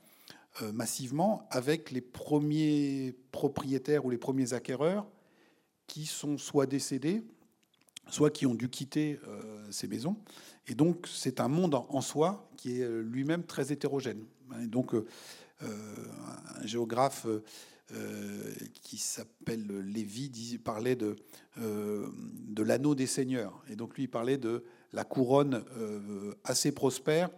massivement avec les premiers propriétaires ou les premiers acquéreurs qui sont soit décédés, soit qui ont dû quitter euh, ces maisons. Et donc, c'est un monde en soi qui est euh, lui-même très hétérogène. Et donc, un géographe qui s'appelle Lévy parlait de, de l'anneau des seigneurs. Et donc, lui, il parlait de la couronne assez prospère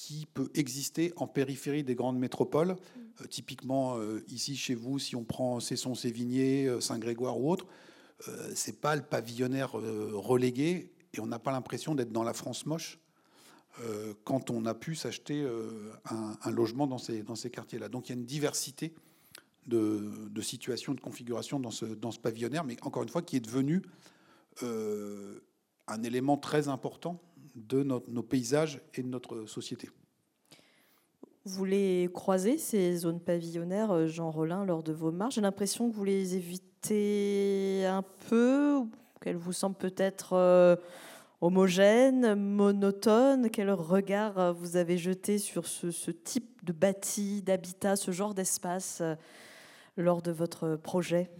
qui peut exister en périphérie des grandes métropoles. Euh, typiquement, euh, ici chez vous, si on prend Cesson-Sévigné, euh, Saint-Grégoire ou autre, c'est pas le pavillonnaire relégué et on n'a pas l'impression d'être dans la France moche quand on a pu s'acheter un, logement dans ces, quartiers-là. Donc il y a une diversité de, de situations, de configurations dans ce, dans ce pavillonnaire, mais encore une fois, qui est devenu un élément très important de nos paysages et de notre société. Vous les croisez, ces zones pavillonnaires, euh, Jean Rollin, lors de vos marches? J'ai l'impression que vous les évitez un peu, qu'elles vous semblent peut-être euh, homogènes, monotones? Quel regard euh, vous avez jeté sur ce, type de bâti, d'habitat, ce genre d'espace lors de votre projet?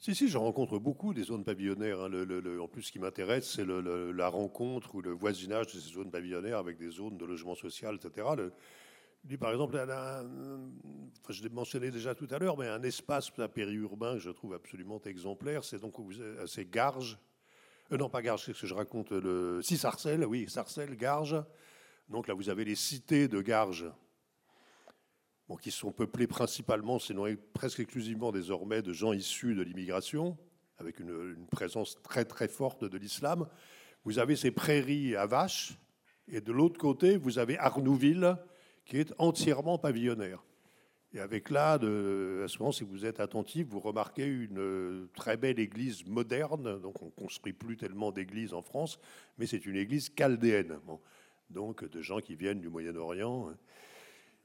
Si, si, je rencontre beaucoup des zones pavillonnaires. Hein. en plus, ce qui m'intéresse, c'est la rencontre ou le voisinage de ces zones pavillonnaires avec des zones de logement social, etc. par exemple, je l'ai mentionné déjà tout à l'heure, mais un espace périurbain que je trouve absolument exemplaire, c'est donc ces Garges. Euh, non, pas Garges, c'est ce que je raconte. Le, si, Sarcelles, oui, Sarcelles, Garges. Donc là, vous avez les cités de Garges qui sont peuplées principalement, sinon presque exclusivement désormais, de gens issus de l'immigration, avec une, présence très très forte de l'islam. Vous avez ces prairies à vaches, et de l'autre côté, vous avez Arnouville, qui est entièrement pavillonnaire. Et avec là, de, à ce moment, si vous êtes attentif, vous remarquez une très belle église moderne. Donc, on ne construit plus tellement d'églises en France, mais c'est une église chaldéenne. donc, de gens qui viennent du Moyen-Orient.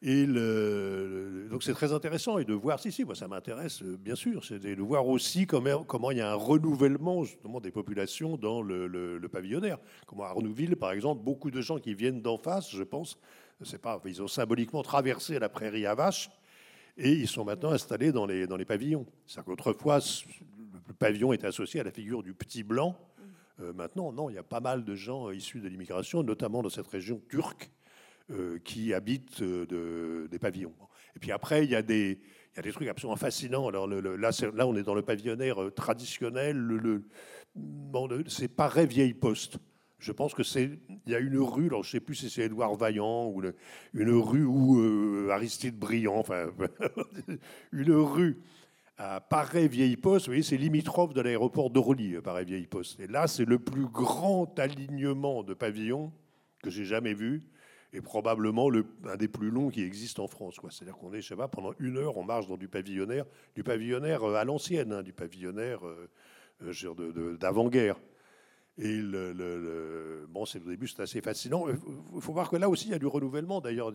Donc c'est très intéressant et de voir, si, si, moi ça m'intéresse bien sûr, c'est de voir aussi comment, il y a un renouvellement justement des populations dans le, pavillonnaire. Comme à Arnouville, par exemple, beaucoup de gens qui viennent d'en face, je pense, c'est pas, ils ont symboliquement traversé la prairie à vaches et ils sont maintenant installés dans les, pavillons. C'est-à-dire qu'autrefois, le pavillon était associé à la figure du petit blanc. Euh, maintenant, non, il y a pas mal de gens issus de l'immigration, notamment dans cette région turque, euh, qui habitent euh, des pavillons. Et puis après, il y a des, trucs absolument fascinants. Alors là, on est dans le pavillonnaire traditionnel. Le, le, c'est pareil vieille poste. Je pense que c'est. Il y a une rue, alors je ne sais plus si c'est Édouard Vaillant ou une rue où euh, Aristide Briand, enfin, une rue à Paray-Vieille-Poste. Vous voyez, c'est limitrophe de l'aéroport d'Orly, Paray-Vieille-Poste. Et là, c'est le plus grand alignement de pavillons que j'ai jamais vu et probablement le, un des plus longs qui existe en France. C'est-à-dire qu'on est, je sais pas, pendant une heure, on marche dans du pavillonnaire, du pavillonnaire euh, à l'ancienne, hein, du pavillonnaire euh, d'avant-guerre. Et le, bon, c'est au début, c'est assez fascinant. Il faut voir que là aussi, il y a du renouvellement d'ailleurs.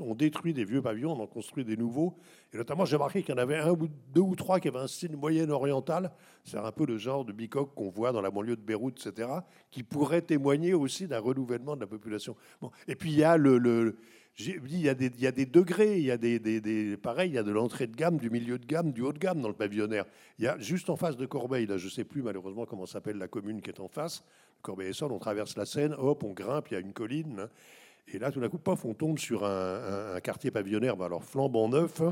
On, détruit des vieux pavillons, on en construit des nouveaux. Et notamment, j'ai remarqué qu'il y en avait un ou deux ou trois qui avaient un style moyen-oriental. C'est un peu le genre de bicoque qu'on voit dans la banlieue de Beyrouth, etc., qui pourrait témoigner aussi d'un renouvellement de la population. Bon. Et puis, il y a le il y, a des, y a des degrés, il y a des, des, pareil, il y a de l'entrée de gamme, du milieu de gamme, du haut de gamme dans le pavillonnaire. Il y a juste en face de Corbeil, là, je ne sais plus malheureusement comment s'appelle la commune qui est en face, Corbeil-Essonne, on traverse la Seine, hop, on grimpe, il y a une colline, hein. et là, tout d'un coup, pof, on tombe sur un, quartier pavillonnaire, bah, alors flambant neuf,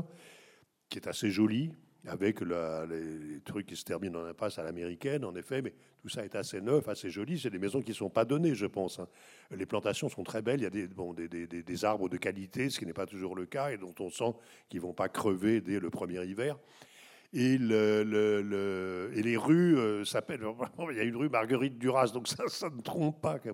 qui est assez joli, avec les, trucs qui se terminent en impasse à l'américaine, en effet, mais tout ça est assez neuf, assez joli. C'est des maisons qui ne sont pas données, je pense. Hein. Les plantations sont très belles, il y a des, des arbres de qualité, ce qui n'est pas toujours le cas, et dont on sent qu'ils ne vont pas crever dès le premier hiver. Et, le, et les rues euh, s'appellent. Il y a une rue Marguerite Duras, donc ça, ça ne trompe pas.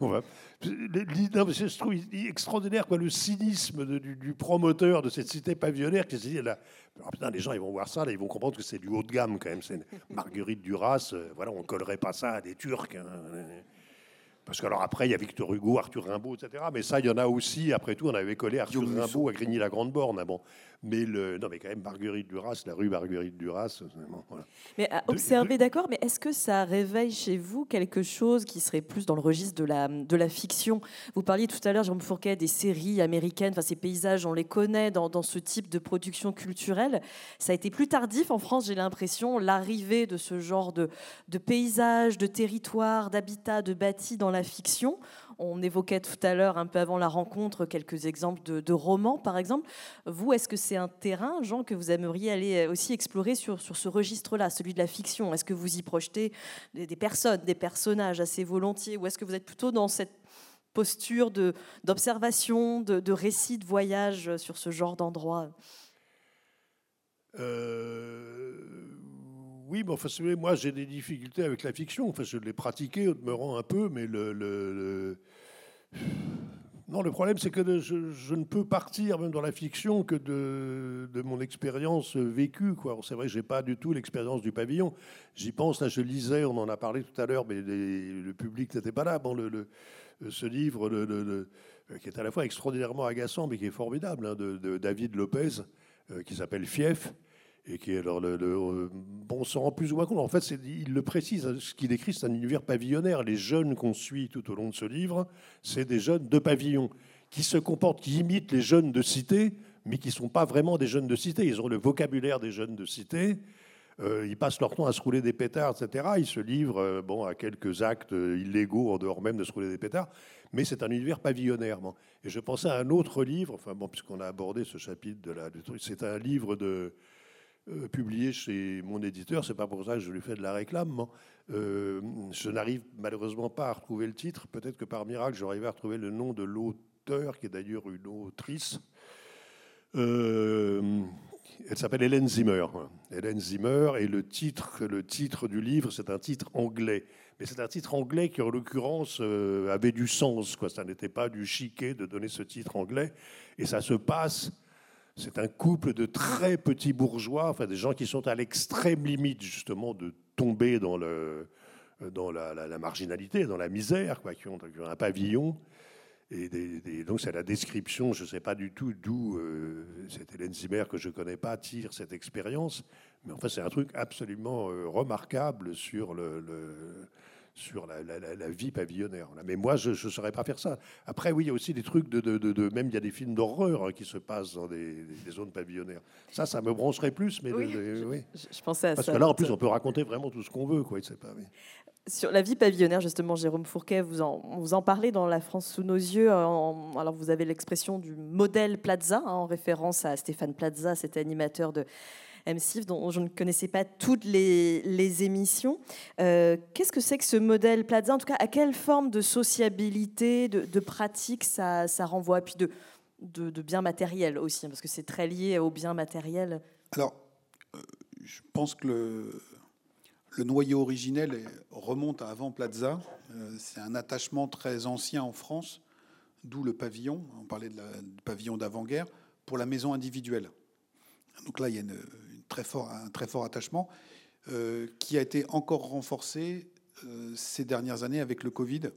Je trouve extraordinaire quoi, le cynisme du, promoteur de cette cité pavillonnaire qui s'est dit là, putain, les gens ils vont voir ça, là, ils vont comprendre que c'est du haut de gamme quand même. C'est Marguerite Duras, euh, voilà, on ne collerait pas ça à des Turcs. Hein. Parce que alors après, il y a Victor Hugo, Arthur Rimbaud, etc. Mais ça, il y en a aussi. Après tout, on avait collé Arthur Rimbaud à Grigny-la-Grande-Borne. Ah bon. Mais le, non, mais quand même Marguerite Duras, la rue Marguerite Duras. Mais à observer, d'accord. Mais est-ce que ça réveille chez vous quelque chose qui serait plus dans le registre de la de la fiction? Vous parliez tout à l'heure, Jérôme Fourquet, des séries américaines. Enfin, ces paysages, on les connaît dans, dans ce type de production culturelle. Ça a été plus tardif en France, j'ai l'impression, l'arrivée de ce genre de de paysages, de territoires, d'habitats, de bâtis dans la fiction. On évoquait tout à l'heure, un peu avant la rencontre, quelques exemples de, romans, par exemple. Vous, est-ce que c'est un terrain, Jean, que vous aimeriez aller aussi explorer sur, sur ce registre-là, celui de la fiction? Est-ce que vous y projetez des, personnes, des personnages assez volontiers Ou est-ce que vous êtes plutôt dans cette posture d'observation, de, de, récit, de voyage sur ce genre d'endroit? Euh, oui, mais enfin, moi j'ai des difficultés avec la fiction. Enfin, je l'ai pratiqué, me rend un peu, mais le, non, le problème c'est que je, ne peux partir même dans la fiction que de, mon expérience vécue. C'est vrai, j'ai pas du tout l'expérience du pavillon. J'y pense. Là, je lisais, on en a parlé tout à l'heure, mais le public n'était pas là. Bon, ce livre, qui est à la fois extraordinairement agaçant, mais qui est formidable, hein, de, David Lopez, euh, qui s'appelle Fief et qui alors le, euh, bon, on s'en rend plus ou moins compte. En fait, il le précise, hein, ce qu'il décrit, c'est un univers pavillonnaire. Les jeunes qu'on suit tout au long de ce livre, c'est des jeunes de pavillon qui se comportent, qui imitent les jeunes de cité, mais qui ne sont pas vraiment des jeunes de cité. Ils ont le vocabulaire des jeunes de cité. Euh, ils passent leur temps à se rouler des pétards, etc. Ils se livrent euh, bon, à quelques actes illégaux en dehors même de se rouler des pétards. Mais c'est un univers pavillonnaire. Et je pensais à un autre livre, enfin bon, puisqu'on a abordé ce chapitre de la, c'est un livre de euh, publié chez mon éditeur. C'est pas pour ça que je lui fais de la réclame. Euh, je n'arrive malheureusement pas à retrouver le titre. Peut-être que par miracle, j'arrive à retrouver le nom de l'auteur, qui est d'ailleurs une autrice. Euh, elle s'appelle Hélène Zimmer. Hélène Zimmer, et le titre, le titre du livre, c'est un titre anglais. Mais c'est un titre anglais qui, en l'occurrence, avait du sens. Quoi. Ça n'était pas du chiquet de donner ce titre anglais. Et ça se passe. C'est un couple de très petits bourgeois, enfin des gens qui sont à l'extrême limite justement de tomber dans, le, dans la, marginalité, dans la misère, quoi, qui ont un pavillon. Et donc c'est la description, je ne sais pas du tout d'où euh, cette Hélène Zimmer que je ne connais pas tire cette expérience, mais en fait c'est un truc absolument euh, remarquable sur le, sur la, vie pavillonnaire. Mais moi, je ne saurais pas faire ça. Après, oui, il y a aussi des trucs de... de, même, il y a des films d'horreur hein, qui se passent dans des, zones pavillonnaires. Ça, ça me brancherait plus. Mais oui, Je, pensais à Parce ça. Parce que là, en plus, on peut raconter vraiment tout ce qu'on veut. Quoi, pas, sur la vie pavillonnaire, justement, Jérôme Fourquet, vous en, vous en parlez dans La France sous nos yeux. alors, vous avez l'expression du modèle Plaza, hein, en référence à Stéphane Plaza, cet animateur de MCIF, dont je ne connaissais pas toutes les, émissions. Euh, qu'est-ce que c'est que ce modèle Plaza? En tout cas, à quelle forme de sociabilité, de, pratique ça, renvoie? Puis de, de, biens matériels aussi, parce que c'est très lié aux biens matériels. Alors, euh, je pense que le noyau originel remonte à avant Plaza. Euh, c'est un attachement très ancien en France, d'où le pavillon, on parlait de la, du pavillon d'avant-guerre, pour la maison individuelle. Donc là, il y a une, très fort, un très fort attachement euh, qui a été encore renforcé euh, ces dernières années avec le Covid,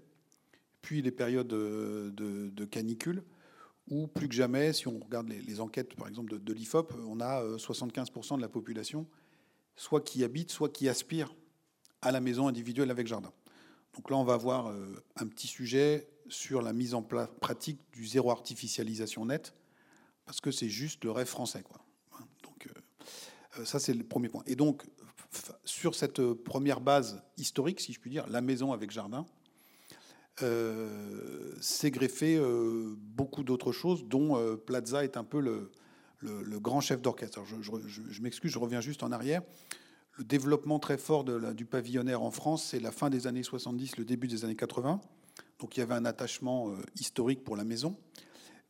puis les périodes de, canicule, où plus que jamais, si on regarde les, enquêtes, par exemple, de, de l'IFOP, on a 75% de la population soit qui habite, soit qui aspire à la maison individuelle avec jardin. Donc là, on va voir euh, un petit sujet sur la mise en pratique du zéro artificialisation net, parce que c'est juste le rêve français. Quoi. Euh, euh, ça, c'est le premier point. Et donc, sur cette première base historique, si je puis dire, la maison avec jardin, euh, s'est greffé beaucoup d'autres choses, dont Plaza est un peu le, grand chef d'orchestre. Je, m'excuse, je reviens juste en arrière. Le développement très fort du pavillonnaire en France, c'est la fin des années 70, le début des années 80. Donc il y avait un attachement euh, historique pour la maison.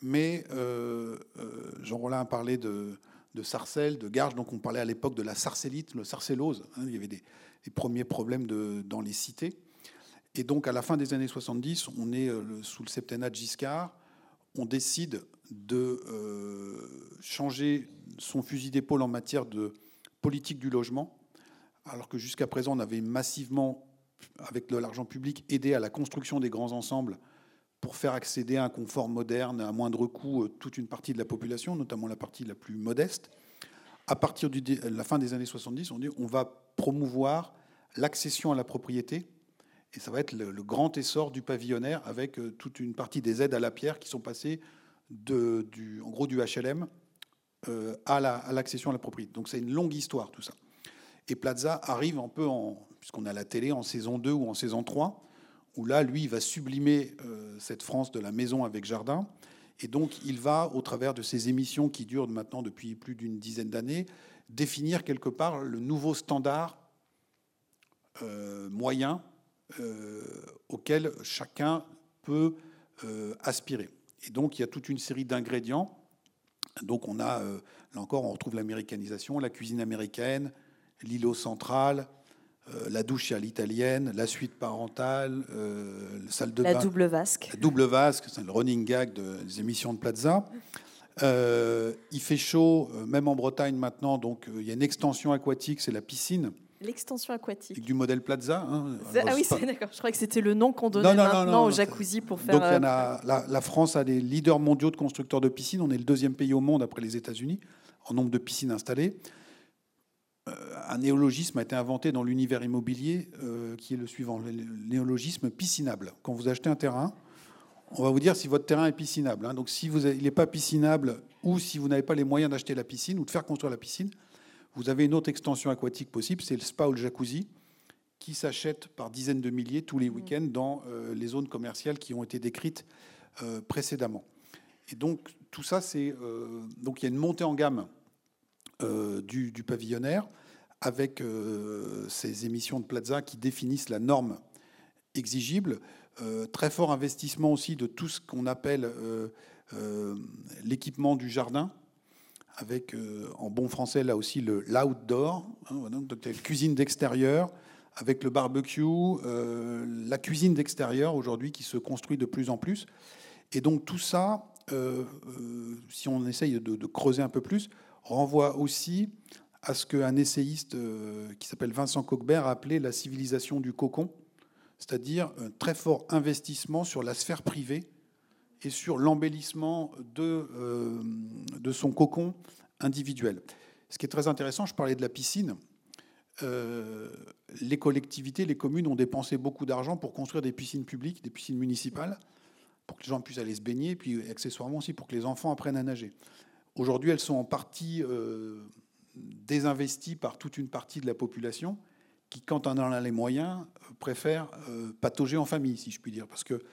Mais euh, euh, Jean Rollin a parlé de, de Sarcelles, de Garges. Donc on parlait à l'époque de la sarcellite, le sarcellose. Hein. il y avait des, premiers problèmes dans les cités. Et donc à la fin des années 70, on est sous le septennat de Giscard. On décide de euh, changer son fusil d'épaule en matière de politique du logement, alors que jusqu'à présent, on avait massivement, avec de l'argent public, aidé à la construction des grands ensembles pour faire accéder à un confort moderne, à moindre coût, euh, toute une partie de la population, notamment la partie la plus modeste. À partir de la fin des années 70, on dit on va promouvoir l'accession à la propriété, et ça va être le, grand essor du pavillonnaire avec euh, toute une partie des aides à la pierre qui sont passées du, en gros du HLM euh, à l'accession à, la propriété. Donc c'est une longue histoire tout ça. Et Plaza arrive un peu puisqu'on a la télé en saison 2 ou en saison 3, où là, lui, il va sublimer euh, cette France de la maison avec jardin. Et donc, il va, au travers de ces émissions qui durent maintenant depuis plus d'une dizaine d'années, définir quelque part le nouveau standard euh, moyen auquel chacun peut aspirer. Et donc, il y a toute une série d'ingrédients. Donc, on a, euh, là encore, on retrouve l'américanisation, la cuisine américaine, l'îlot central, euh, la douche à l'italienne, la suite parentale, euh, la salle de la double vasque. La double vasque, c'est le running gag des émissions de Plaza. il fait chaud, même en Bretagne maintenant, donc il y a une extension aquatique, c'est la piscine. L'extension aquatique. Du modèle Plaza. Hein. ah oui, c'est d'accord. Je crois que c'était le nom qu'on donnait maintenant au jacuzzi pour faire. Donc, il y a, la, la, France a des leaders mondiaux de constructeurs de piscines. On est le deuxième pays au monde après les États-Unis en nombre de piscines installées. Euh, un néologisme a été inventé dans l'univers immobilier euh, qui est le suivant le néologisme piscinable. Quand vous achetez un terrain, on va vous dire si votre terrain est piscinable. Hein. Donc, si vous, il n'est pas piscinable ou si vous n'avez pas les moyens d'acheter la piscine ou de faire construire la piscine, vous avez une autre extension aquatique possible, c'est le spa ou le jacuzzi, qui s'achète par dizaines de milliers tous les mmh. week-ends dans euh, les zones commerciales qui ont été décrites euh, précédemment. Et donc tout ça, c'est donc il y a une montée en gamme du, du, pavillonnaire avec ces émissions de plaza qui définissent la norme exigible. très fort investissement aussi de tout ce qu'on appelle l'équipement du jardin avec en bon français là aussi le l'outdoor, hein, donc cuisine d'extérieur, avec le barbecue, la cuisine d'extérieur aujourd'hui qui se construit de plus en plus. Et donc tout ça, si on essaye de, creuser un peu plus, renvoie aussi à ce qu'un essayiste qui s'appelle Vincent Coquebert a appelé la civilisation du cocon, c'est-à-dire un très fort investissement sur la sphère privée et sur l'embellissement de, euh, de son cocon individuel. Ce qui est très intéressant, je parlais de la piscine. Euh, les collectivités, les communes ont dépensé beaucoup d'argent pour construire des piscines publiques, des piscines municipales, pour que les gens puissent aller se baigner, puis accessoirement aussi pour que les enfants apprennent à nager. Aujourd'hui, elles sont en partie euh, désinvesties par toute une partie de la population qui, quand on en a les moyens, préfère patauger en famille, si je puis dire. Parce que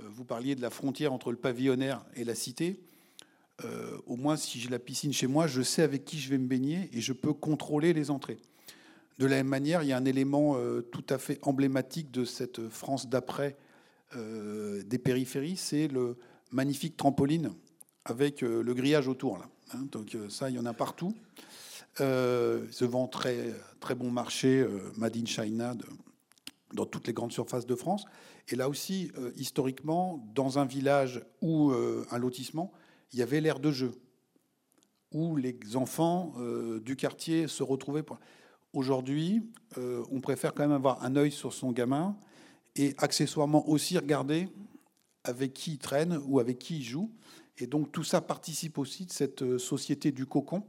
euh, vous parliez de la frontière entre le pavillonnaire et la cité. Euh, au moins, si j'ai la piscine chez moi, je sais avec qui je vais me baigner et je peux contrôler les entrées. De la même manière, il y a un élément euh, tout à fait emblématique de cette France d'après des périphéries, c'est le magnifique trampoline avec le grillage autour. Hein. donc ça, il y en a partout. Euh, se vend très, très bon marché, Made in China, dans toutes les grandes surfaces de France. Et là aussi, euh, historiquement, dans un village ou euh, un lotissement, il y avait l'air de jeu, où les enfants euh, du quartier se retrouvaient. Aujourd'hui, on préfère quand même avoir un œil sur son gamin et accessoirement aussi regarder avec qui il traîne ou avec qui il joue. Et donc tout ça participe aussi de cette société du cocon,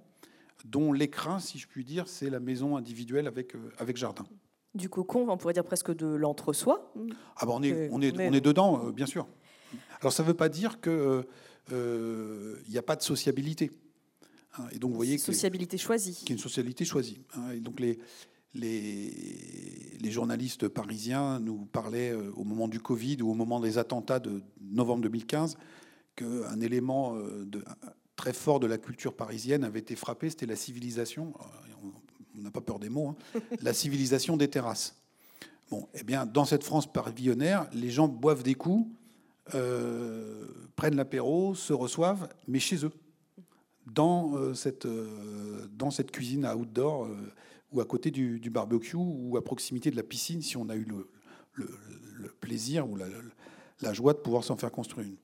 dont l'écrin, si je puis dire, c'est la maison individuelle avec, avec jardin du cocon, on pourrait dire presque de l'entre-soi. Ah ben on, est, on, est, on est dedans, euh, bien sûr. Alors ça ne veut pas dire qu'il n'y euh, a pas de sociabilité. Hein. et donc vous voyez sociabilité choisie. Qui est une sociabilité choisie. Hein. et donc les, les, les, journalistes parisiens nous parlaient euh, au moment du Covid ou au moment des attentats de novembre 2015 qu'un élément de, très fort de la culture parisienne avait été frappé, c'était la civilisation on n'a pas peur des mots, hein. la civilisation des terrasses. Bon, eh bien, dans cette France pavillonnaire, les gens boivent des coups, euh, prennent l'apéro, se reçoivent, mais chez eux, dans, euh, cette, euh, dans cette cuisine à outdoor ou à côté du, barbecue ou à proximité de la piscine, si on a eu le, plaisir ou la, la joie de pouvoir s'en faire construire une.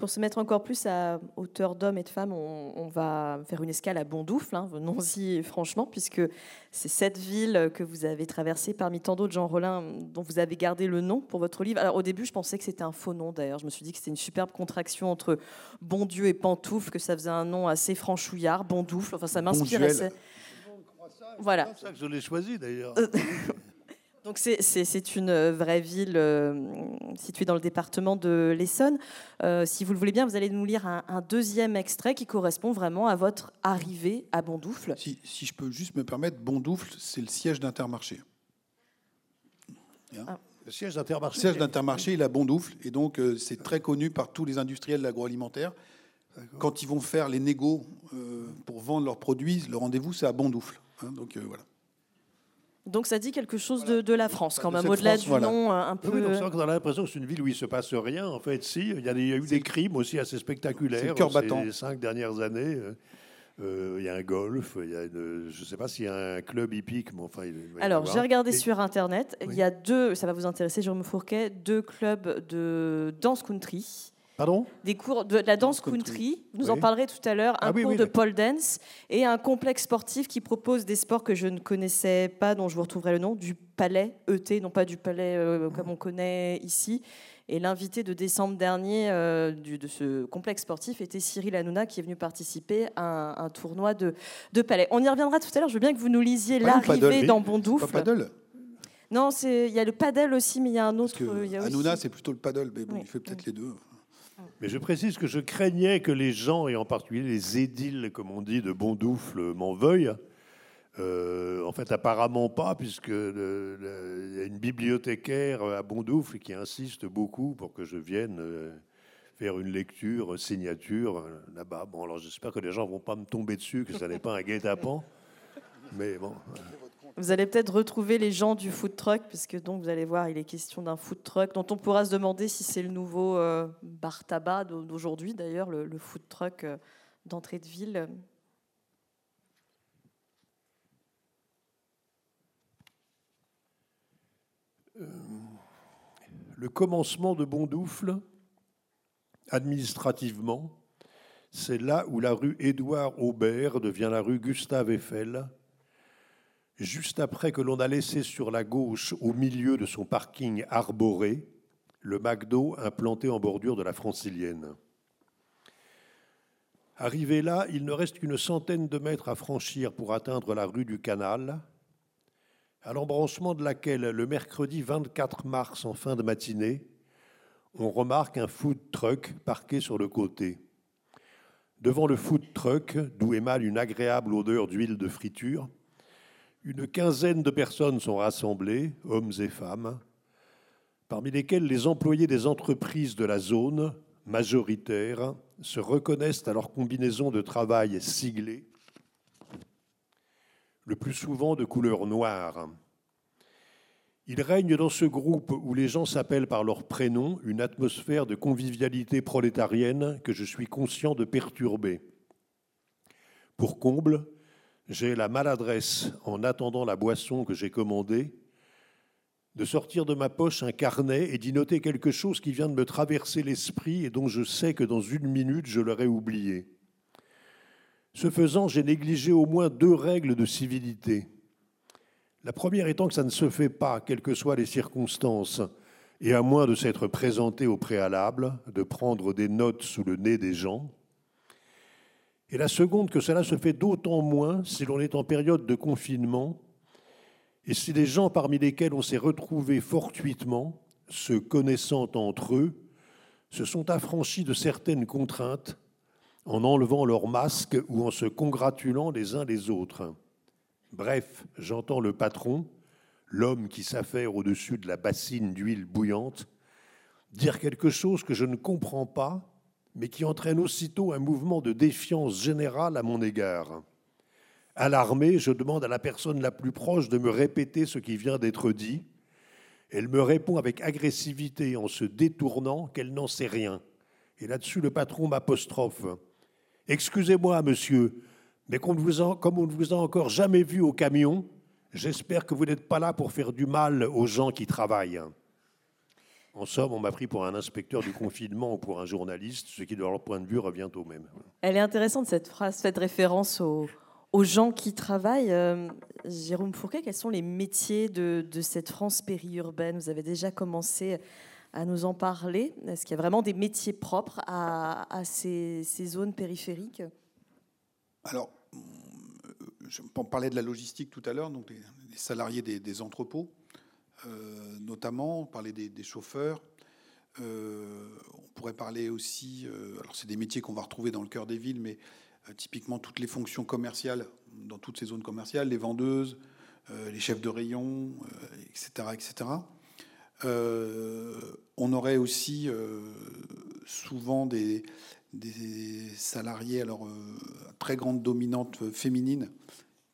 Pour se mettre encore plus à hauteur d'hommes et de femmes, on, va faire une escale à Bondoufle, hein, venons-y franchement, puisque c'est cette ville que vous avez traversée parmi tant d'autres, Jean Rollin, dont vous avez gardé le nom pour votre livre. Alors au début, je pensais que c'était un faux nom d'ailleurs. Je me suis dit que c'était une superbe contraction entre Bon Dieu et Pantoufle, que ça faisait un nom assez franchouillard, Bondoufle. Enfin, ça m'inspirait. Voilà. C'est ça que je l'ai choisi d'ailleurs. Donc c'est une euh, vraie ville euh, située dans le département de l'Essonne. Euh, si vous le voulez bien, vous allez nous lire un, deuxième extrait qui correspond vraiment à votre arrivée à Bondoufle. Si, si je peux juste me permettre, Bondoufle, c'est le siège d'Intermarché. Ah. Le siège d'Intermarché. Le siège d'Intermarché, il a Bondoufle, et donc c'est très connu par tous les industriels de l'agroalimentaire. Quand ils vont faire les négos pour vendre leurs produits, le rendez-vous c'est à Bondoufle. Hein, donc voilà. Donc ça dit quelque chose de, la France, quand même, au-delà du nom euh, un peu. Oui, donc on a l'impression que c'est une ville où il ne se passe rien. En fait, si, il y a, eu des crimes aussi assez spectaculaires ces cinq dernières années. Euh, euh, il y a un golf, il y a je ne sais pas s'il y a un club hippique, mais enfin. Alors, j'ai regardé sur Internet. Il y a deux, ça va vous intéresser, Jérôme Fourquet, deux clubs de danse country des cours de, la danse country, vous nous en parlerez tout à l'heure, un ah cours de pole dance et un complexe sportif qui propose des sports que je ne connaissais pas, dont je vous retrouverai le nom, du palais ET, non pas du palais euh, comme on connaît ici. Et l'invité de décembre dernier euh, de ce complexe sportif était Cyril Hanouna, qui est venu participer à un, tournoi de, de, palais. On y reviendra tout à l'heure. Je veux bien que vous nous lisiez l'arrivée dans Bondoufle. Pas paddle non, il y a le paddle aussi, mais il y a un autre. Hanouna, c'est plutôt le paddle, mais bon, il fait peut-être les deux. Mais je précise que je craignais que les gens, et en particulier les édiles, comme on dit, de Bondoufle, m'en veuillent. Euh, en fait, apparemment pas, puisque y a une bibliothécaire à Bondoufle qui insiste beaucoup pour que je vienne euh, faire une lecture signature euh, là-bas. Bon, alors j'espère que les gens vont pas me tomber dessus, que ça n'est pas un guet-apens. Mais bon. Vous allez peut-être retrouver les gens du food truck, puisque donc vous allez voir, il est question d'un food truck dont on pourra se demander si c'est le nouveau euh, bar tabac d'aujourd'hui, d'ailleurs, le, food truck euh, d'entrée de ville. Euh, le commencement de Bondoufle, administrativement, c'est là où la rue Édouard Aubert devient la rue Gustave Eiffel juste après que l'on a laissé sur la gauche, au milieu de son parking arboré, le McDo implanté en bordure de la francilienne. Arrivé là, il ne reste qu'une centaine de mètres à franchir pour atteindre la rue du Canal, à l'embranchement de laquelle, le mercredi 24 mars en fin de matinée, on remarque un food truck parqué sur le côté. Devant le food truck, d'où émane une agréable odeur d'huile de friture, une quinzaine de personnes sont rassemblées, hommes et femmes, parmi lesquels les employés des entreprises de la zone, majoritaires, se reconnaissent à leur combinaison de travail siglée, le plus souvent de couleur noire. Il règne dans ce groupe où les gens s'appellent par leur prénom une atmosphère de convivialité prolétarienne que je suis conscient de perturber. Pour comble, j'ai la maladresse, en attendant la boisson que j'ai commandée, de sortir de ma poche un carnet et d'y noter quelque chose qui vient de me traverser l'esprit et dont je sais que dans une minute je l'aurai oublié. Ce faisant, j'ai négligé au moins deux règles de civilité. La première étant que ça ne se fait pas, quelles que soient les circonstances, et à moins de s'être présenté au préalable, de prendre des notes sous le nez des gens. Et la seconde, que cela se fait d'autant moins si l'on est en période de confinement et si les gens parmi lesquels on s'est retrouvé fortuitement, se connaissant entre eux, se sont affranchis de certaines contraintes en enlevant leurs masques ou en se congratulant les uns les autres. Bref, j'entends le patron, l'homme qui s'affaire au-dessus de la bassine d'huile bouillante, dire quelque chose que je ne comprends pas, mais qui entraîne aussitôt un mouvement de défiance générale à mon égard. Alarmé, je demande à la personne la plus proche de me répéter ce qui vient d'être dit. Elle me répond avec agressivité en se détournant qu'elle n'en sait rien. Et là-dessus, le patron m'apostrophe. Excusez-moi, monsieur, mais comme on ne vous a encore jamais vu au camion, j'espère que vous n'êtes pas là pour faire du mal aux gens qui travaillent. En somme, on m'a pris pour un inspecteur du confinement ou pour un journaliste, ce qui, de leur point de vue, revient au même. Elle est intéressante, cette phrase, faite référence aux, gens qui travaillent. Euh, Jérôme Fourquet, quels sont les métiers de, cette France périurbaine? Vous avez déjà commencé à nous en parler. Est-ce qu'il y a vraiment des métiers propres à, ces, ces, zones périphériques? Alors, je parlais de la logistique tout à l'heure, donc les, salariés des, entrepôts, euh, notamment, on parlait des, chauffeurs. Euh, on pourrait parler aussi, euh, alors c'est des métiers qu'on va retrouver dans le cœur des villes, mais typiquement toutes les fonctions commerciales dans toutes ces zones commerciales, les vendeuses, les chefs de rayon, etc., etc. on aurait aussi souvent des, des salariés, alors très grande dominante féminine,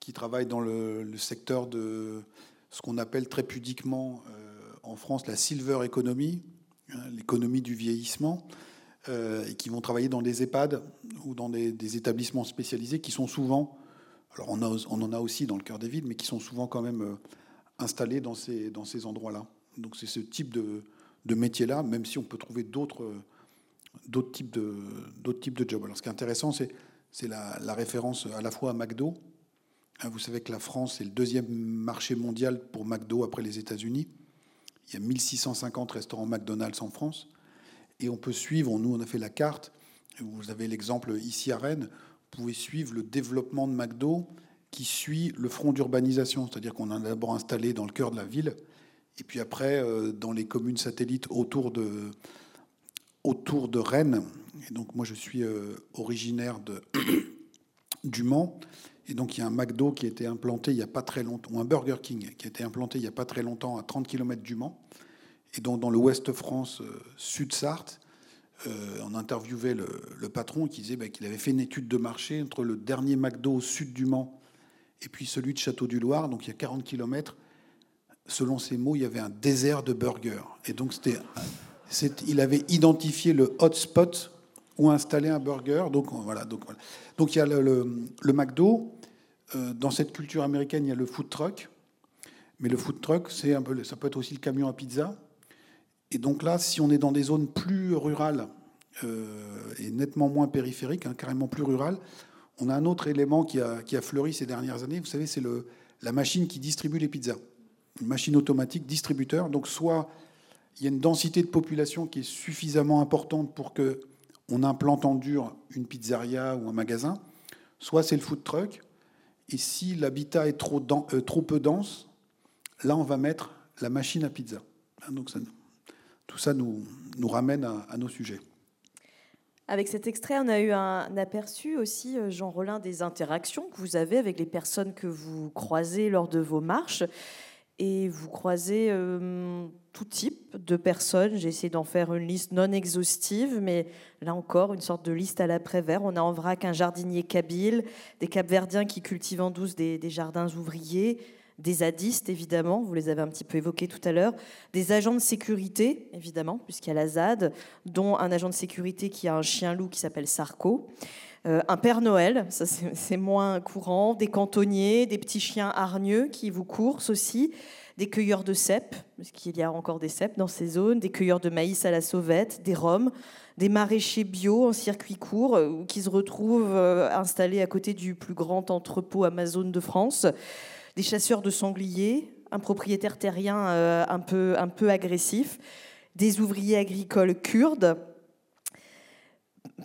qui travaillent dans le, secteur de ce qu'on appelle très pudiquement euh, en France la silver economy, hein, l'économie du vieillissement, euh, et qui vont travailler dans des EHPAD ou dans des, établissements spécialisés qui sont souvent, alors on, en a aussi dans le cœur des villes, mais qui sont souvent quand même euh, installés dans ces, endroits-là. Donc c'est ce type de, de métier-là, même si on peut trouver d'autres types de jobs. Alors ce qui est intéressant, c'est la, référence à la fois à McDo, vous savez que la France est le deuxième marché mondial pour McDo après les États-Unis. Il y a 1650 restaurants McDonald's en France. Et on peut suivre, nous on a fait la carte, vous avez l'exemple ici à Rennes, vous pouvez suivre le développement de McDo qui suit le front d'urbanisation, c'est-à-dire qu'on a d'abord installé dans le cœur de la ville, et puis après euh, dans les communes satellites autour de, autour de Rennes. Et donc moi je suis euh, originaire du Mans, et donc il y a un McDo qui a été implanté il n'y a pas très longtemps, ou un Burger King qui a été implanté il n'y a pas très longtemps à 30 km du Mans. Et donc dans le Ouest France, euh, Sud-Sarthe, euh, on interviewait le, patron qui disait bah, qu'il avait fait une étude de marché entre le dernier McDo au sud du Mans et puis celui de Château-du-Loir, donc il y a 40 km. Selon ses mots, il y avait un désert de burgers. Et donc c'était, il avait identifié le hotspot où installer un burger. Donc voilà. Donc, donc il y a le, McDo, dans cette culture américaine, il y a le food truck. Mais le food truck, ça peut être aussi le camion à pizza. Et donc là, si on est dans des zones plus rurales euh, et nettement moins périphériques, hein, carrément plus rurales, on a un autre élément qui a, qui a fleuri ces dernières années. Vous savez, c'est la machine qui distribue les pizzas. Une machine automatique distributeur. Donc soit il y a une densité de population qui est suffisamment importante pour que on implante en dur une pizzeria ou un magasin, soit c'est le food truck. Et si l'habitat est trop, euh, trop peu dense, là on va mettre la machine à pizza. Hein, donc tout ça nous, nous ramène à, nos sujets. Avec cet extrait, on a eu un aperçu aussi, euh, Jean Rollin, des interactions que vous avez avec les personnes que vous croisez lors de vos marches. Et vous croisez euh, tout type de personnes. J'ai essayé d'en faire une liste non exhaustive, mais là encore, une sorte de liste à l'après-vert. On a en vrac un jardinier kabyle, des capverdiens qui cultivent en douce des, jardins ouvriers, des zadistes, évidemment, vous les avez un petit peu évoqués tout à l'heure, des agents de sécurité, évidemment, puisqu'il y a la ZAD, dont un agent de sécurité qui a un chien-loup qui s'appelle Sarko. Euh, un Père Noël, ça c'est moins courant, des cantonniers, des petits chiens hargneux qui vous coursent aussi, des cueilleurs de cèpes, parce qu'il y a encore des cèpes dans ces zones, des cueilleurs de maïs à la sauvette, des roms, des maraîchers bio en circuit court euh, qui se retrouvent euh, installés à côté du plus grand entrepôt Amazon de France, des chasseurs de sangliers, un propriétaire terrien euh, un, peu, un peu agressif, des ouvriers agricoles kurdes,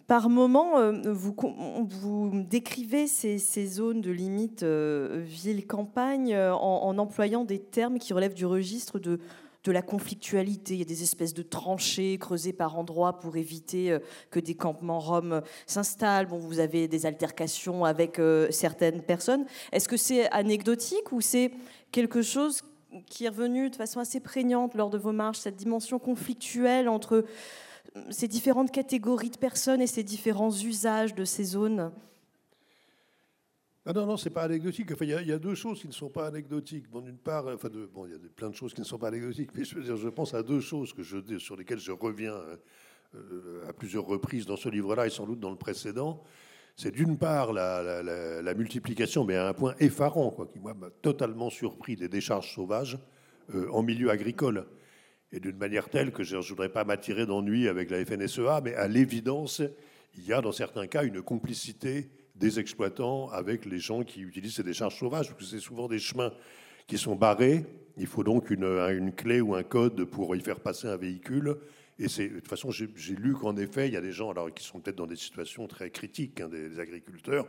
par moment, euh, vous, décrivez ces, zones de limite euh, ville-campagne euh, en, employant des termes qui relèvent du registre de, la conflictualité. Il y a des espèces de tranchées creusées par endroits pour éviter que des campements roms s'installent. Vous avez des altercations avec certaines personnes. Est-ce que c'est anecdotique ou c'est quelque chose qui est revenu de façon assez prégnante lors de vos marches, cette dimension conflictuelle entre ces différentes catégories de personnes et ces différents usages de ces zones ah non, non, c'est pas anecdotique. Il y, a deux choses qui ne sont pas anecdotiques. Bon, d'une part, enfin, bon, il y a plein de choses qui ne sont pas anecdotiques, mais je, veux dire, je pense à deux choses que je, sur lesquelles je reviens euh, à plusieurs reprises dans ce livre-là et sans doute dans le précédent. C'est d'une part la, multiplication, mais à un point effarant, quoi, qui m'a totalement surpris des décharges sauvages euh, en milieu agricole et d'une manière telle que je ne voudrais pas m'attirer d'ennui avec la FNSEA, mais à l'évidence, il y a dans certains cas une complicité des exploitants avec les gens qui utilisent ces décharges sauvages, parce que c'est souvent des chemins qui sont barrés. Il faut donc une, clé ou un code pour y faire passer un véhicule. Et de toute façon, j'ai, lu qu'en effet, il y a des gens alors, qui sont peut-être dans des situations très critiques, hein, des, agriculteurs,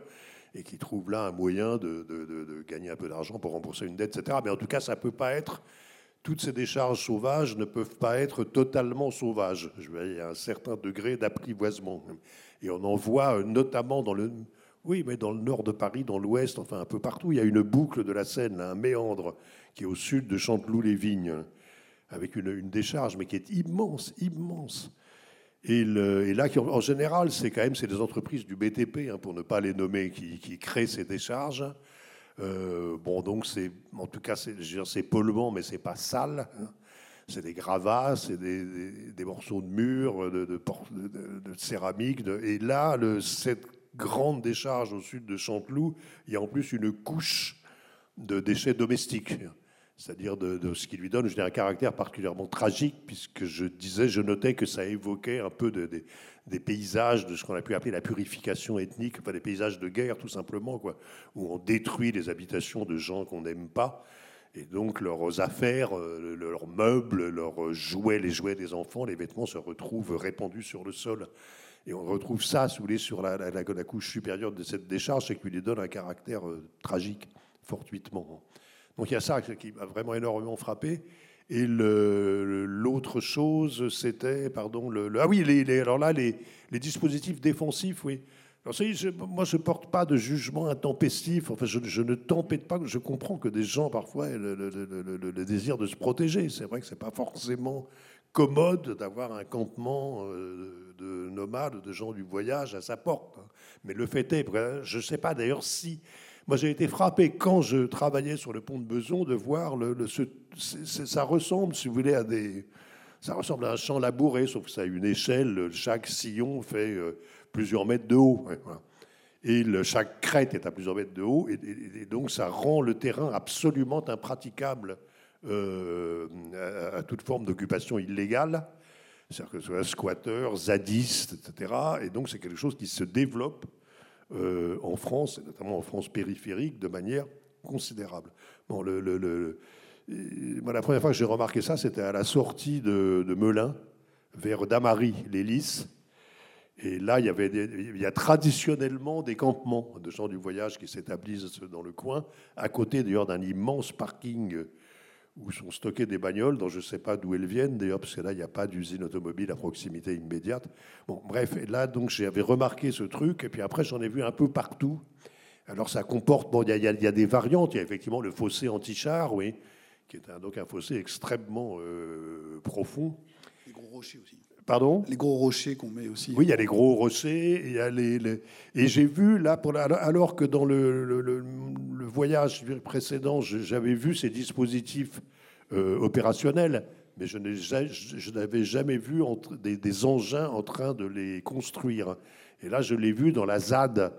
et qui trouvent là un moyen de, de, gagner un peu d'argent pour rembourser une dette, etc. Mais en tout cas, ça ne peut pas être toutes ces décharges sauvages ne peuvent pas être totalement sauvages. Il y a un certain degré d'apprivoisement. Et on en voit euh, notamment dans le, oui, mais dans le nord de Paris, dans l'ouest, enfin un peu partout. Il y a une boucle de la Seine, un méandre qui est au sud de Chanteloup-les-Vignes, avec une, décharge, mais qui est immense, immense. Et, là, en général, c'est quand même des entreprises du BTP, hein, pour ne pas les nommer, qui créent ces décharges. Euh, bon, donc c'est, en tout cas, c'est polluant, mais c'est pas sale. Hein. C'est des gravats, c'est des, morceaux de mur, de, de, céramique. et là, cette grande décharge au sud de Chanteloup, il y a en plus une couche de déchets domestiques c'est-à-dire de, ce qui lui donne je un caractère particulièrement tragique, puisque je disais, je notais que ça évoquait un peu des paysages de ce qu'on a pu appeler la purification ethnique, enfin des paysages de guerre tout simplement, quoi, où on détruit les habitations de gens qu'on n'aime pas. Et donc leurs affaires, euh, leurs meubles, leurs jouets, les jouets des enfants, les vêtements se retrouvent répandus sur le sol. Et on retrouve ça, sous les sur la, couche supérieure de cette décharge, c'est qui lui donne un caractère euh, tragique, fortuitement. Donc il y a ça qui m'a vraiment énormément frappé. Et l'autre chose, c'était, pardon, le, ah oui, alors là, les, dispositifs défensifs, oui. Alors, je, moi, je ne porte pas de jugement intempestif. Enfin, je, ne tempête pas. Je comprends que des gens, parfois, aient le, le désir de se protéger. C'est vrai que ce n'est pas forcément commode d'avoir un campement euh, de nomades, de gens du voyage à sa porte. Hein. Mais le fait est, je ne sais pas d'ailleurs si moi, j'ai été frappé quand je travaillais sur le pont de Beson de voir le, ça ressemble, si vous voulez, à des, ça ressemble à un champ labouré, sauf que ça a une échelle. Chaque sillon fait euh, plusieurs mètres de haut. Et chaque crête est à plusieurs mètres de haut. Et, donc, ça rend le terrain absolument impraticable à, toute forme d'occupation illégale, c'est-à-dire que ce soit squatteurs, zadistes, etc. Et donc c'est quelque chose qui se développe en France, et notamment en France périphérique, de manière considérable. Bon, le, la première fois que j'ai remarqué ça, c'était à la sortie de, Melun, vers Damary, les Lys. Et là, il y, avait il y a traditionnellement des campements de gens du voyage qui s'établissent dans le coin, à côté d'ailleurs d'un immense parking où sont stockées des bagnoles dont je ne sais pas d'où elles viennent d'ailleurs, parce que là, il n'y a pas d'usine automobile à proximité immédiate. Bon, bref, là, donc, j'avais remarqué ce truc, et puis après, j'en ai vu un peu partout. Alors, ça comporte, bon, il y, a, des variantes. Il y a effectivement le fossé anti-char, oui, qui est un, donc un fossé extrêmement euh, profond. Les gros rochers aussi. Pardon Les gros rochers qu'on met aussi. Oui, il y a les gros rochers. Il y a les, Et j'ai vu, là, pour alors que dans le, le, voyage précédent, j'avais vu ces dispositifs euh, opérationnels, mais je n'avais jamais vu entre, des, des, engins en train de les construire. Et là, je l'ai vu dans la ZAD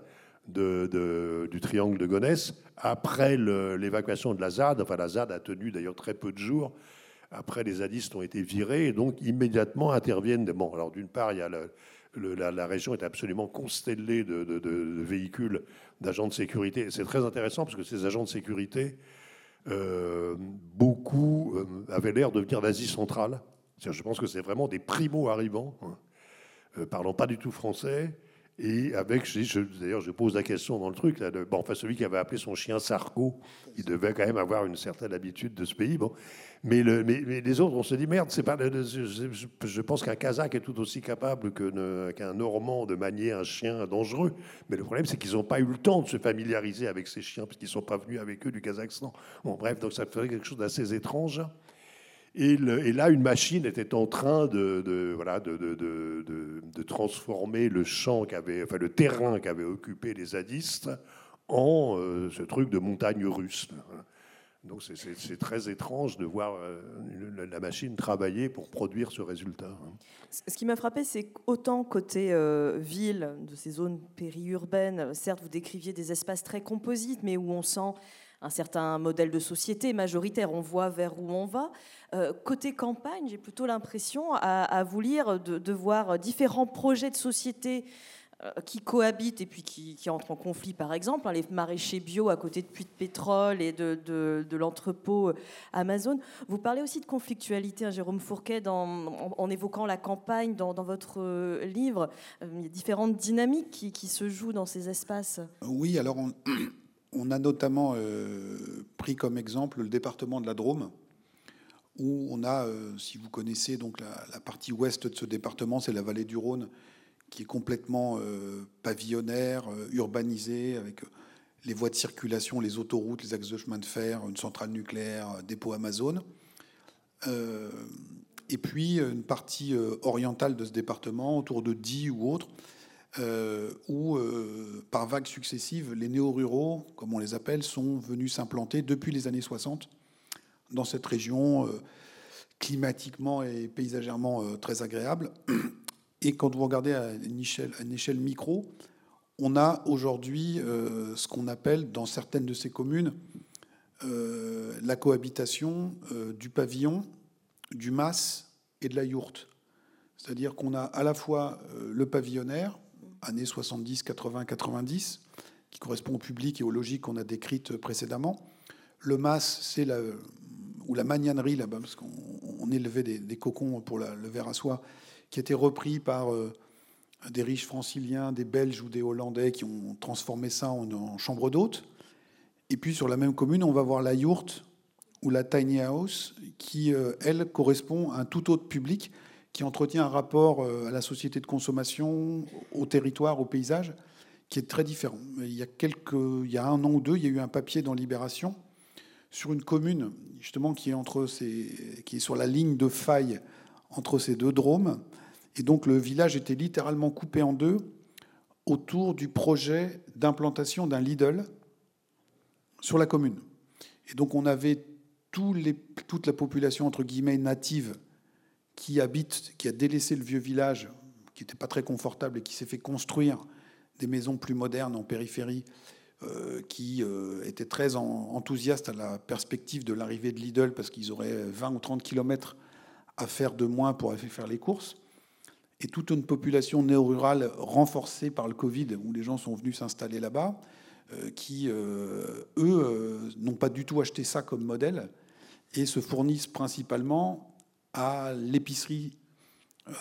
de, du triangle de Gonesse, après l'évacuation de la ZAD. Enfin, la ZAD a tenu d'ailleurs très peu de jours après, les zadistes ont été virés et donc immédiatement interviennent. Bon, alors d'une part, il y a la, région est absolument constellée de, véhicules d'agents de sécurité. C'est très intéressant parce que ces agents de sécurité, euh, beaucoup euh, avaient l'air de venir d'Asie centrale. Je pense que c'est vraiment des primo-arrivants, hein, euh, parlant pas du tout français, et avec, d'ailleurs, je pose la question dans le truc, là, bon, enfin, celui qui avait appelé son chien Sarko, il devait quand même avoir une certaine habitude de ce pays. Bon. Mais, le, mais, les autres, on se dit, merde, pas, je, pense qu'un Kazakh est tout aussi capable qu'un Normand de manier un chien dangereux. Mais le problème, c'est qu'ils n'ont pas eu le temps de se familiariser avec ces chiens, parce qu'ils ne sont pas venus avec eux du Kazakhstan. Bon, bref, donc ça ferait quelque chose d'assez étrange. Et, là, une machine était en train de, transformer le champ qu'avait, enfin, le terrain qu'avaient occupé les zadistes en euh, ce truc de montagne russe. Donc c'est très étrange de voir euh, la machine travailler pour produire ce résultat. Hein. Ce qui m'a frappé, c'est qu'autant côté euh, ville, de ces zones périurbaines, certes vous décriviez des espaces très composites, mais où on sent un certain modèle de société majoritaire, on voit vers où on va. Euh, côté campagne, j'ai plutôt l'impression, à, vous lire, de, voir différents projets de société euh, qui cohabitent et puis qui, entrent en conflit, par exemple, hein, les maraîchers bio à côté de puits de pétrole et de, l'entrepôt euh, Amazon. Vous parlez aussi de conflictualité, hein, Jérôme Fourquet, en, évoquant la campagne dans, votre livre. il y a différentes dynamiques qui, se jouent dans ces espaces. Oui, alors on a notamment pris comme exemple le département de la Drôme, où on a, euh, si vous connaissez donc la, partie ouest de ce département, c'est la vallée du Rhône, qui est complètement euh, pavillonnaire, euh, urbanisée, avec les voies de circulation, les autoroutes, les axes de chemin de fer, une centrale nucléaire, dépôt Amazon. et puis une partie orientale de ce département, autour de Die ou autre, où, par vagues successives, les néo-ruraux, comme on les appelle, sont venus s'implanter depuis les années 60 dans cette région euh, climatiquement et paysagèrement euh, très agréable. Et quand vous regardez à une échelle, micro, on a aujourd'hui euh, ce qu'on appelle dans certaines de ces communes la cohabitation du pavillon, du mas et de la yourte. C'est-à-dire qu'on a à la fois le pavillonnaire, années 70, 80, 90, qui correspond au public et aux logiques qu'on a décrites précédemment. Le mas, c'est la, ou la magnanerie là-bas, parce qu'on élevait des, cocons pour le verre à soie, qui étaient repris par euh, des riches franciliens, des Belges ou des Hollandais qui ont transformé ça en, chambre d'hôte. Et puis sur la même commune, on va voir la yourte ou la tiny house, qui, euh, elle, correspond à un tout autre public qui entretient un rapport euh, à la société de consommation, au territoire, au paysage, qui est très différent. Il y a, quelques, il y a un an ou deux, il y a eu un papier dans Libération sur une commune justement qui est, entre ces, qui est sur la ligne de faille entre ces deux drômes. Et donc le village était littéralement coupé en deux autour du projet d'implantation d'un Lidl sur la commune. Et donc on avait toute la population entre guillemets native qui habite, qui a délaissé le vieux village, qui n'était pas très confortable et qui s'est fait construire des maisons plus modernes en périphérie qui étaient très enthousiastes à la perspective de l'arrivée de Lidl parce qu'ils auraient 20 ou 30 kilomètres à faire de moins pour aller faire les courses. Et toute une population néo-rurale renforcée par le Covid, où les gens sont venus s'installer là-bas, qui, eux, n'ont pas du tout acheté ça comme modèle et se fournissent principalement à l'épicerie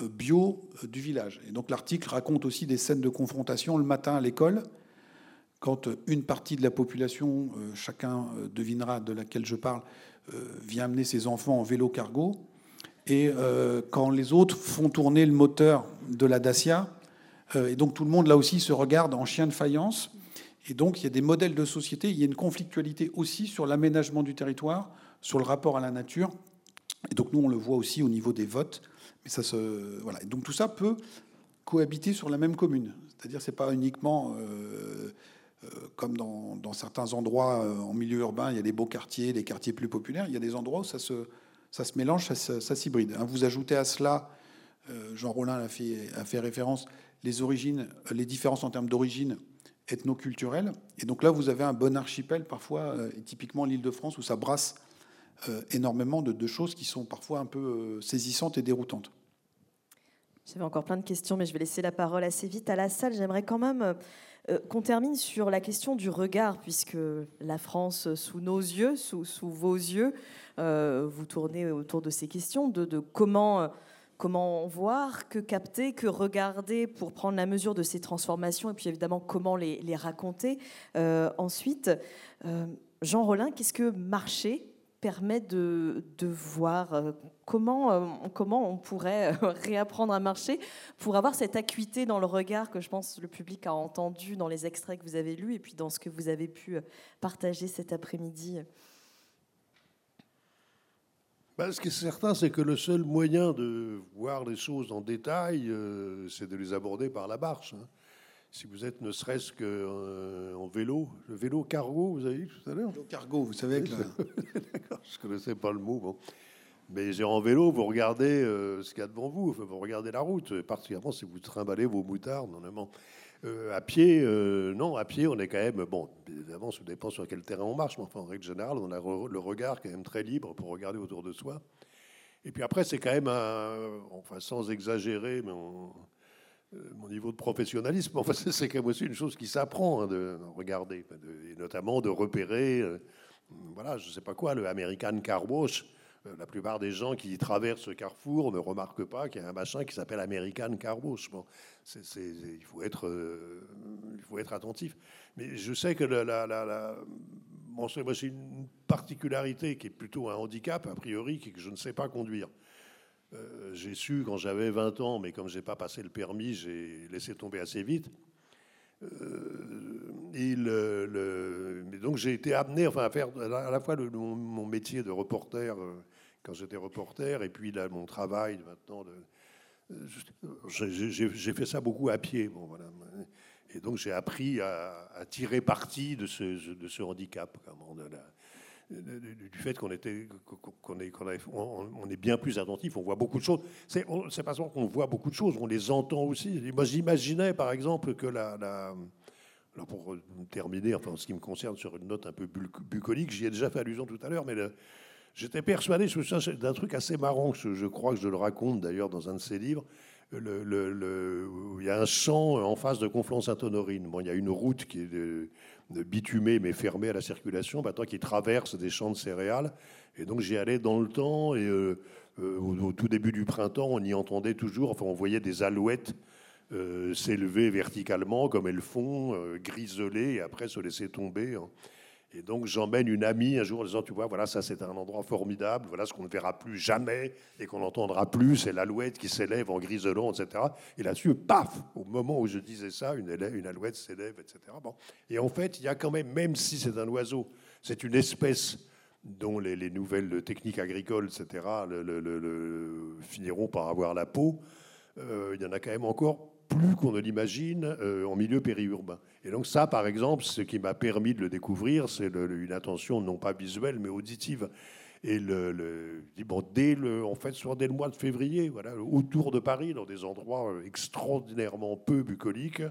euh, bio euh, du village. Et donc l'article raconte aussi des scènes de confrontation le matin à l'école, quand une partie de la population, euh, chacun devinera de laquelle je parle, vient amener ses enfants en vélo cargo, et quand les autres font tourner le moteur de la Dacia, et donc tout le monde là aussi se regarde en chien de faïence, et donc il y a des modèles de société, il y a une conflictualité aussi sur l'aménagement du territoire, sur le rapport à la nature, et donc nous on le voit aussi au niveau des votes, ça se, voilà. donc tout ça peut cohabiter sur la même commune. C'est-à-dire c'est pas uniquement euh, euh, comme dans, certains endroits euh, en milieu urbain, il y a des beaux quartiers, des quartiers plus populaires. Il y a des endroits où ça se, ça se mélange, ça, s'hybride. Hein, vous ajoutez à cela, Jean Rollin a fait, référence, les origines, les différences en termes d'origine ethno-culturelle. Et donc là, vous avez un bon archipel, parfois, et typiquement l'île de France, où ça brasse euh, énormément de, choses qui sont parfois un peu euh, saisissantes et déroutantes. J'avais encore plein de questions, mais je vais laisser la parole assez vite à la salle. J'aimerais quand même euh, qu'on termine sur la question du regard, puisque la France, sous nos yeux, sous, vos yeux, vous tournez autour de ces questions, de, comment, comment voir, que capter, que regarder pour prendre la mesure de ces transformations, et puis évidemment comment les, les raconter. ensuite, Jean Rollin, qu'est-ce que marcher permet de, voir euh, comment, euh, comment on pourrait euh, réapprendre à marcher pour avoir cette acuité dans le regard que je pense le public a entendu dans les extraits que vous avez lus et puis dans ce que vous avez pu partager cet après-midi. Ben, ce qui est certain, c'est que le seul moyen de voir les choses en détail, c'est de les aborder par la marche. Hein si vous êtes ne serait-ce qu'en euh, vélo, le vélo cargo, vous avez dit tout à l'heure Vélo cargo, vous savez que. D'accord, je ne connaissais pas le mot. Bon. Mais en vélo, vous regardez euh, ce qu'il y a devant vous, vous regardez la route, particulièrement si vous trimballez vos moutards, normalement. Euh, à pied, non, à pied, on est quand même, bon, évidemment, ça dépend sur quel terrain on marche, mais enfin, en règle générale, on a le regard quand même très libre pour regarder autour de soi. Et puis après, c'est quand même, un, enfin, sans exagérer, mais on, euh, mon niveau de professionnalisme. Enfin, c'est quand même aussi une chose qui s'apprend hein, de regarder, et notamment de repérer, euh, voilà, je ne sais pas quoi, le American Car Wash. Euh, la plupart des gens qui traversent ce carrefour ne remarquent pas qu'il y a un machin qui s'appelle American Car Wash. Bon, il, faut être, il faut être attentif. Mais je sais que la, bon, c'est une particularité qui est plutôt un handicap, a priori, que je ne sais pas conduire. Euh, j'ai su quand j'avais 20 ans, mais comme j'ai pas passé le permis, j'ai laissé tomber assez vite. Euh, mais donc j'ai été amené enfin, à faire à la fois mon, métier de reporter euh, quand j'étais reporter et puis mon travail maintenant. j'ai fait ça beaucoup à pied. Bon, voilà. Et donc j'ai appris à, tirer parti de ce, de ce handicap. De la, du fait qu'on était, qu'on est, on est bien plus attentif, on voit beaucoup de choses. C'est, pas seulement qu'on voit beaucoup de choses, on les entend aussi. Moi, j'imaginais, par exemple, que la, la pour terminer, enfin, en ce qui me concerne, sur une note un peu bucolique, j'y ai déjà fait allusion tout à l'heure, mais j'étais persuadé d'un truc assez marrant, que je, crois que je le raconte d'ailleurs dans un de ses livres. Le, il y a un champ en face de Conflans-Sainte-Honorine. Bon, il y a une route qui est bitumé mais fermé à la circulation, maintenant qui traverse des champs de céréales. Et donc j'y allais dans le temps et euh, euh, au, tout début du printemps, on y entendait toujours, enfin on voyait des alouettes euh, s'élever verticalement comme elles font, griseler et après se laisser tomber. Hein. Et donc j'emmène une amie un jour en disant, tu vois, voilà, ça c'est un endroit formidable, voilà ce qu'on ne verra plus jamais et qu'on n'entendra plus, c'est l'alouette qui s'élève en griselant, etc. Et là-dessus, paf, au moment où je disais ça, une, alouette s'élève, etc. Bon. Et en fait, il y a quand même, même si c'est un oiseau, c'est une espèce dont les, nouvelles techniques agricoles, etc., finiront par avoir la peau, euh, il y en a quand même encore plus qu'on ne l'imagine euh, en milieu périurbain. Et donc ça, par exemple, ce qui m'a permis de le découvrir, c'est une attention non pas visuelle, mais auditive. Et le, bon, dès le, en fait, soit dès le mois de février, voilà, autour de Paris, dans des endroits extraordinairement peu bucoliques,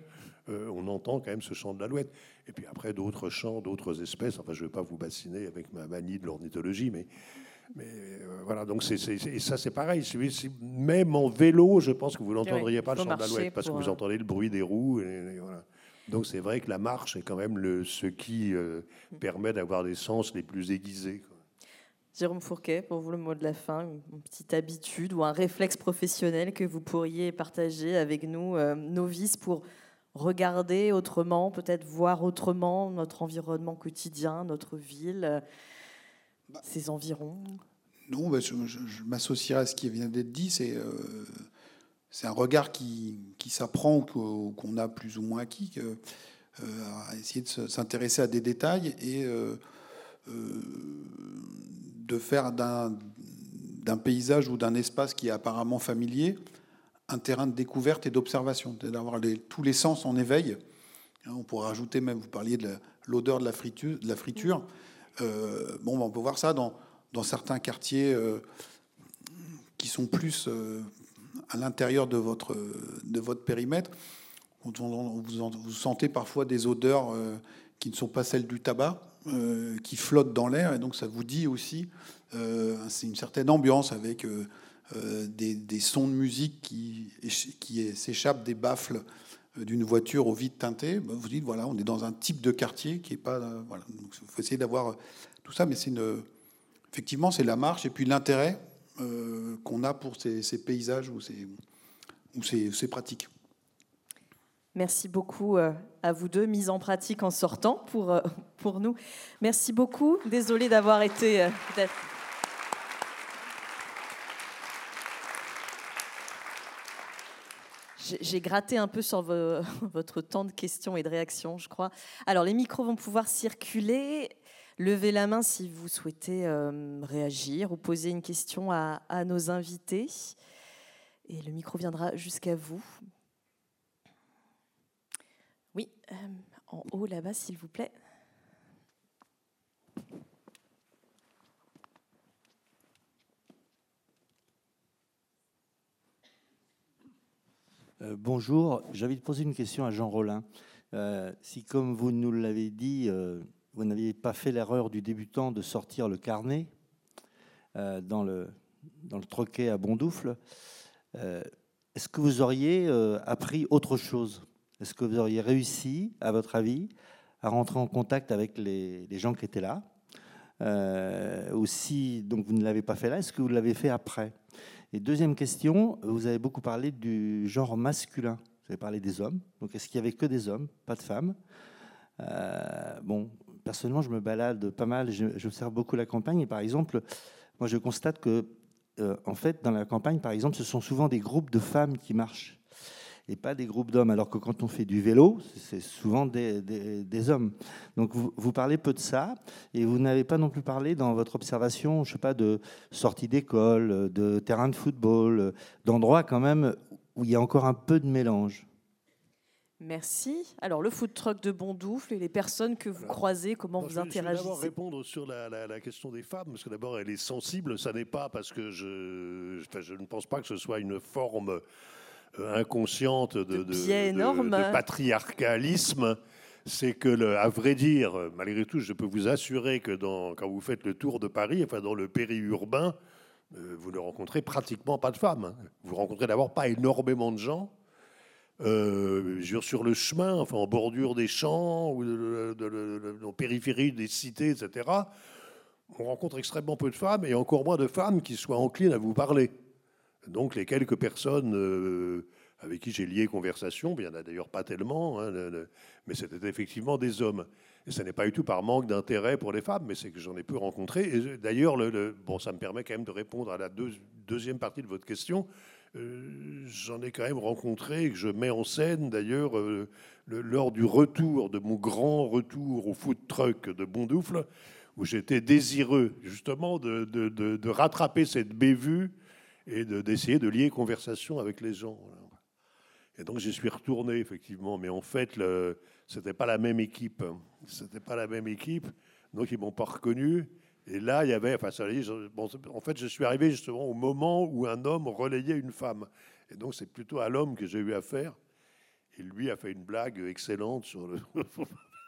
on entend quand même ce chant de l'alouette. Et puis après, d'autres chants, d'autres espèces. Enfin, je ne vais pas vous bassiner avec ma manie de l'ornithologie, mais, mais voilà, donc c'est, et ça c'est pareil. Même en vélo, je pense que vous n'entendriez pas le chant de l'alouette parce que vous entendez le bruit des roues. Et, voilà. Donc c'est vrai que la marche est quand même le, ce qui permet d'avoir des sens les plus aiguisés. Jérôme Fourquet, pour vous le mot de la fin, une petite habitude ou un réflexe professionnel que vous pourriez partager avec nous, euh, novices, pour regarder autrement, peut-être voir autrement notre environnement quotidien, notre ville, euh, bah, ses environs Non, bah, je, m'associerai à ce qui vient d'être dit. C'est euh, un regard qui, qui s'apprend ou qu'on a plus ou moins acquis, à essayer de s'intéresser à des détails et de faire d'un paysage ou d'un espace qui est apparemment familier un terrain de découverte et d'observation, d'avoir tous les sens en éveil. Hein, on pourrait rajouter même, vous parliez de l'odeur de la friture. De la friture. Euh, bon, ben, on peut voir ça dans, certains quartiers euh, qui sont plus euh, à l'intérieur de votre, de votre périmètre. Vous, sentez parfois des odeurs qui ne sont pas celles du tabac, qui flotte dans l'air, et donc ça vous dit aussi, c'est une certaine ambiance avec des, sons de musique qui, qui s'échappent des baffles d'une voiture au vide teinté. Bah, vous dites, voilà, on est dans un type de quartier qui est pas. voilà, il faut essayer d'avoir tout ça, mais c'est une. Effectivement, c'est la marche et puis l'intérêt qu'on a pour ces, paysages ou ces, ou ces pratiques. Merci beaucoup euh, à vous deux, mise en pratique en sortant pour, euh, pour nous. Merci beaucoup. Désolée d'avoir été... j'ai gratté un peu sur votre temps de questions et de réactions, je crois. Alors, les micros vont pouvoir circuler. Levez la main si vous souhaitez réagir ou poser une question à, à nos invités. Et le micro viendra jusqu'à vous. Oui, euh, en haut là-bas, s'il vous plaît. Euh, bonjour, de poser une question à Jean Rollin. Euh, si, comme vous nous l'avez dit, vous n'aviez pas fait l'erreur du débutant de sortir le carnet dans, le, dans le troquet à Bondoufle, est-ce que vous auriez appris autre chose? Est-ce que vous auriez réussi, à votre avis, à rentrer en contact avec les, gens qui étaient là? Euh, Ou si donc, vous ne l'avez pas fait là, est-ce que vous l'avez fait après? Et deuxième question, vous avez beaucoup parlé du genre masculin. Vous avez parlé des hommes. Donc est-ce qu'il n'y avait que des hommes, pas de femmes? Euh, Bon, personnellement, je me balade pas mal, j'observe beaucoup la campagne. Et par exemple, moi, je constate que, euh, en fait, dans la campagne, par exemple, ce sont souvent des groupes de femmes qui marchent et pas des groupes d'hommes, alors que quand on fait du vélo, c'est souvent des, des, hommes. Donc vous, vous, parlez peu de ça, et vous n'avez pas non plus parlé dans votre observation, je sais pas, de sortie d'école, de terrain de football, d'endroits quand même où il y a encore un peu de mélange. Merci. Alors, le food truck de Bondoufle et les personnes que vous croisez, comment vous interagissez Je vais d'abord répondre sur la, la, question des femmes, parce que d'abord, elle est sensible. Ça n'est pas parce que je, je ne pense pas que ce soit une forme euh, inconsciente de, de, patriarcalisme, c'est que, à vrai dire, malgré tout, je peux vous assurer que dans, quand vous faites le tour de Paris, enfin dans le périurbain, euh, vous ne rencontrez pratiquement pas de femmes. Hein. Vous rencontrez d'abord pas énormément de gens. Euh, sur le chemin, enfin en bordure des champs ou en périphérie des cités, etc. On rencontre extrêmement peu de femmes et encore moins de femmes qui soient enclines à vous parler. Donc les quelques personnes euh, avec qui j'ai lié conversation, il n'y en a d'ailleurs pas tellement, hein, mais c'était effectivement des hommes. Et ce n'est pas du tout par manque d'intérêt pour les femmes, mais c'est que j'en ai peu rencontré. Et d'ailleurs, le, bon, ça me permet quand même de répondre à la deuxième partie de votre question. Euh, j'en ai quand même rencontré, que je mets en scène d'ailleurs euh, lors du retour, de mon grand retour au food truck de Bondoufle, où j'étais désireux justement de, de rattraper cette bévue et d'essayer de, lier conversation avec les gens. Et donc j'y suis retourné effectivement, mais en fait, ce n'était pas la même équipe. C'était pas la même équipe, donc ils m'ont pas reconnu. Et là, il y avait, enfin, ça, bon, en fait, je suis arrivé justement au moment où un homme relayait une femme. Et donc c'est plutôt à l'homme que j'ai eu affaire. Et lui a fait une blague excellente sur le.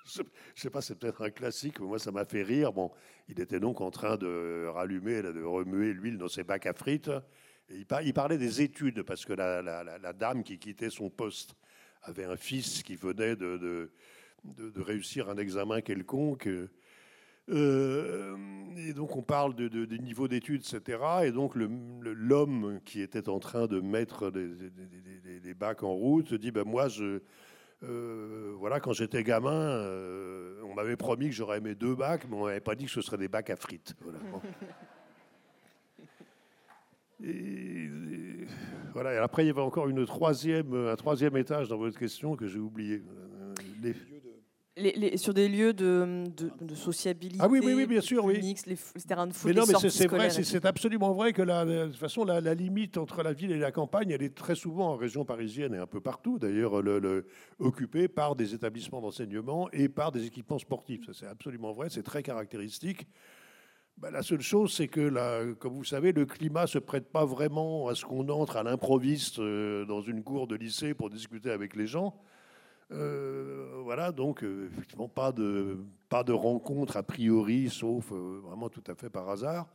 je sais pas, c'est peut-être un classique, mais moi ça m'a fait rire. Bon, il était donc en train de rallumer, de remuer l'huile dans ses bacs à frites. Il, parlait des études, parce que la, dame qui quittait son poste avait un fils qui venait de, réussir un examen quelconque. Euh, et donc on parle de, des niveaux d'études, etc. Et donc l'homme qui était en train de mettre des, bacs en route dit ben moi je euh, voilà quand j'étais gamin euh, on m'avait promis que j'aurais aimé deux bacs mais on m'avait pas dit que ce serait des bacs à frites. Et, voilà. Et après, il y avait encore une troisième, un troisième étage dans votre question que j'ai oublié. Les... Les, sur des lieux de, de, sociabilité. Ah oui, oui, oui bien sûr, oui. les, terrains de foot. Mais non, mais c'est vrai, c'est absolument vrai que la, de toute façon, la, limite entre la ville et la campagne, elle est très souvent en région parisienne et un peu partout, d'ailleurs, le, occupée par des établissements d'enseignement et par des équipements sportifs. C'est absolument vrai, c'est très caractéristique. Ben, la seule chose, c'est que, comme vous savez, le climat ne se prête pas vraiment à ce qu'on entre à l'improviste euh, dans une cour de lycée pour discuter avec les gens. Euh, voilà, donc euh, effectivement pas de, pas de rencontre a priori, sauf vraiment tout à fait par hasard.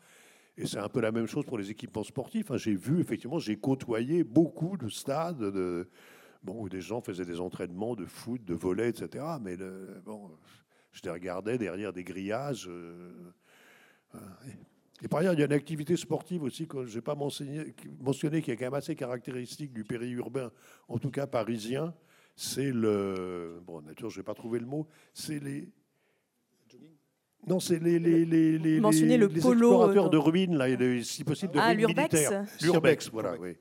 Et c'est un peu la même chose pour les équipements sportifs. Hein. J'ai vu, effectivement, j'ai côtoyé beaucoup de stades de, bon, où des gens faisaient des entraînements de foot, de volet, etc. Mais bon, je les regardais derrière des grillages. Et par ailleurs, il y a une activité sportive aussi que je n'ai pas mentionné, qui est quand même assez caractéristique du périurbain, en tout cas parisien c'est le. Bon, nature, je ne vais pas trouver le mot. C'est les. Non, c'est les, les, les, les, les, le explorateurs de ruines, là, si possible, de ah, ruines militaires. L'urbex, voilà, oui.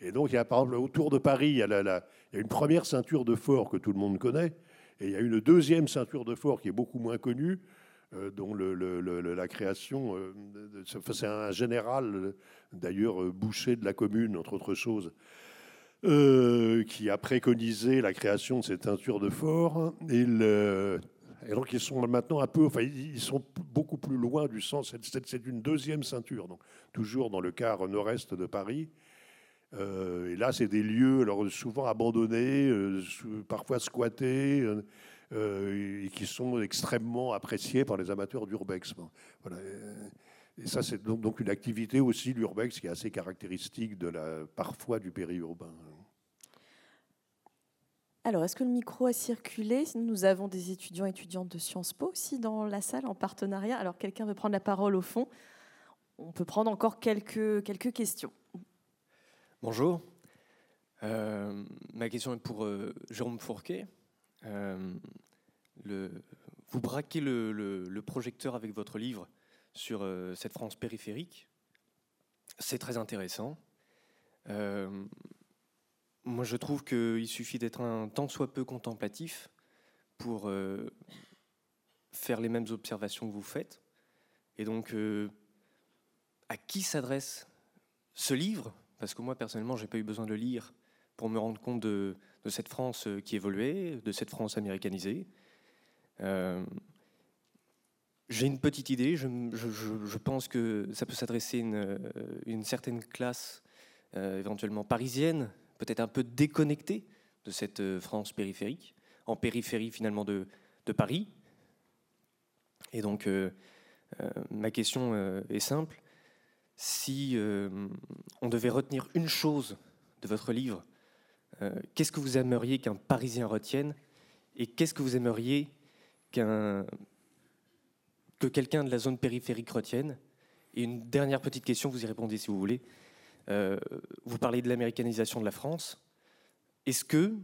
Et donc, il y a, par exemple, autour de Paris, il y, a la, il y a une première ceinture de fort que tout le monde connaît, et il y a une deuxième ceinture de fort qui est beaucoup moins connue, euh, dont le, le, la création, euh, c'est un général, d'ailleurs, euh, boucher de la commune, entre autres choses, euh, qui a préconisé la création de cette teinture de fort. Et, donc ils sont maintenant un peu, enfin ils sont beaucoup plus loin du sens. C'est une deuxième ceinture, donc toujours dans le quart nord-est de Paris. Euh, et là, c'est des lieux alors souvent abandonnés, euh, parfois squattés, et qui sont extrêmement appréciés par les amateurs d'urbex. Voilà. Et ça, c'est donc, une activité aussi, l'urbex, qui est assez caractéristique de la, parfois du périurbain. Alors, est-ce que le micro a circulé? Nous avons des étudiants et étudiantes de Sciences Po aussi dans la salle en partenariat. Alors, quelqu'un veut prendre la parole au fond? On peut prendre encore quelques, quelques questions. Bonjour. Euh, ma question est pour euh, Jérôme Fourquet. Euh, vous braquez le, projecteur avec votre livre sur cette France périphérique. C'est très intéressant. Moi, je trouve qu'il suffit d'être un tant soit peu contemplatif pour euh, faire les mêmes observations que vous faites. Et donc, euh, à qui s'adresse ce livre? Parce que moi, personnellement, je n'ai pas eu besoin de le lire pour me rendre compte de, cette France euh, qui évoluait, de cette France américanisée. J'ai une petite idée. Je, pense que ça peut s'adresser à une, une, certaine classe éventuellement parisienne, peut-être un peu déconnecté de cette euh, France périphérique, en périphérie finalement de, Paris. Et donc, euh, euh, ma question est simple. Si on devait retenir une chose de votre livre, qu'est-ce que vous aimeriez qu'un Parisien retienne et qu'est-ce que vous aimeriez qu'un que quelqu'un de la zone périphérique retienne? Et une dernière petite question, vous y répondez si vous voulez. Euh, vous parlez de l'américanisation de la France. Est-ce que,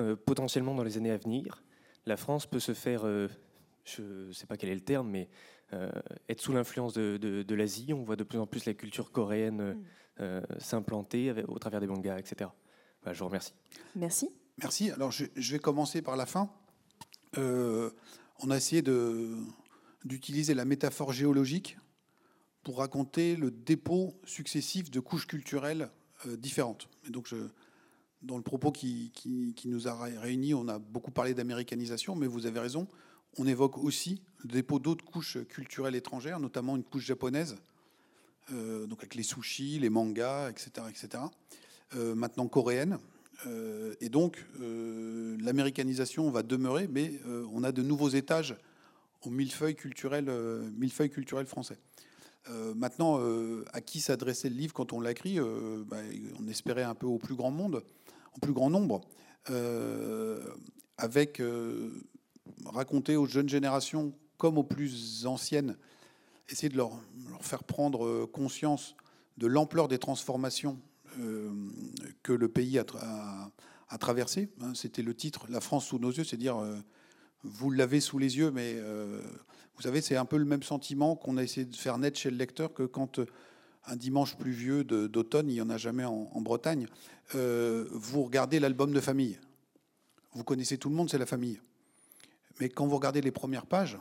euh, potentiellement dans les années à venir, la France peut se faire, euh, je ne sais pas quel est le terme, mais être sous l'influence de, l'Asie? On voit de plus en plus la culture coréenne mm. s'implanter au travers des mangas, etc. je vous remercie. Merci. Merci. Alors, je, je vais commencer par la fin. on a essayé d'utiliser la métaphore géologique pour raconter le dépôt successif de couches culturelles euh, différentes. Et donc, je, dans le propos qui, qui, nous a réunis, on a beaucoup parlé d'américanisation, mais vous avez raison, on évoque aussi le dépôt d'autres couches culturelles étrangères, notamment une couche japonaise, euh, donc avec les sushis, les mangas, etc., etc. Euh, maintenant coréenne. et donc, l'américanisation va demeurer, mais on a de nouveaux étages au millefeuille culturel, millefeuille français. maintenant, à qui s'adressait le livre quand on l'a écrit bah, On espérait un peu au plus grand monde, au plus grand nombre, avec raconter aux jeunes générations comme aux plus anciennes, essayer de leur, faire prendre conscience de l'ampleur des transformations euh, que le pays a, traversées. Hein, c'était le titre, La France sous nos yeux, c'est dire euh, vous l'avez sous les yeux, mais euh, vous savez, c'est un peu le même sentiment qu'on a essayé de faire naître chez le lecteur que quand un dimanche pluvieux d'automne, il n'y en a jamais en, Bretagne, vous regardez l'album de famille. Vous connaissez tout le monde, c'est la famille. Mais quand vous regardez les premières pages,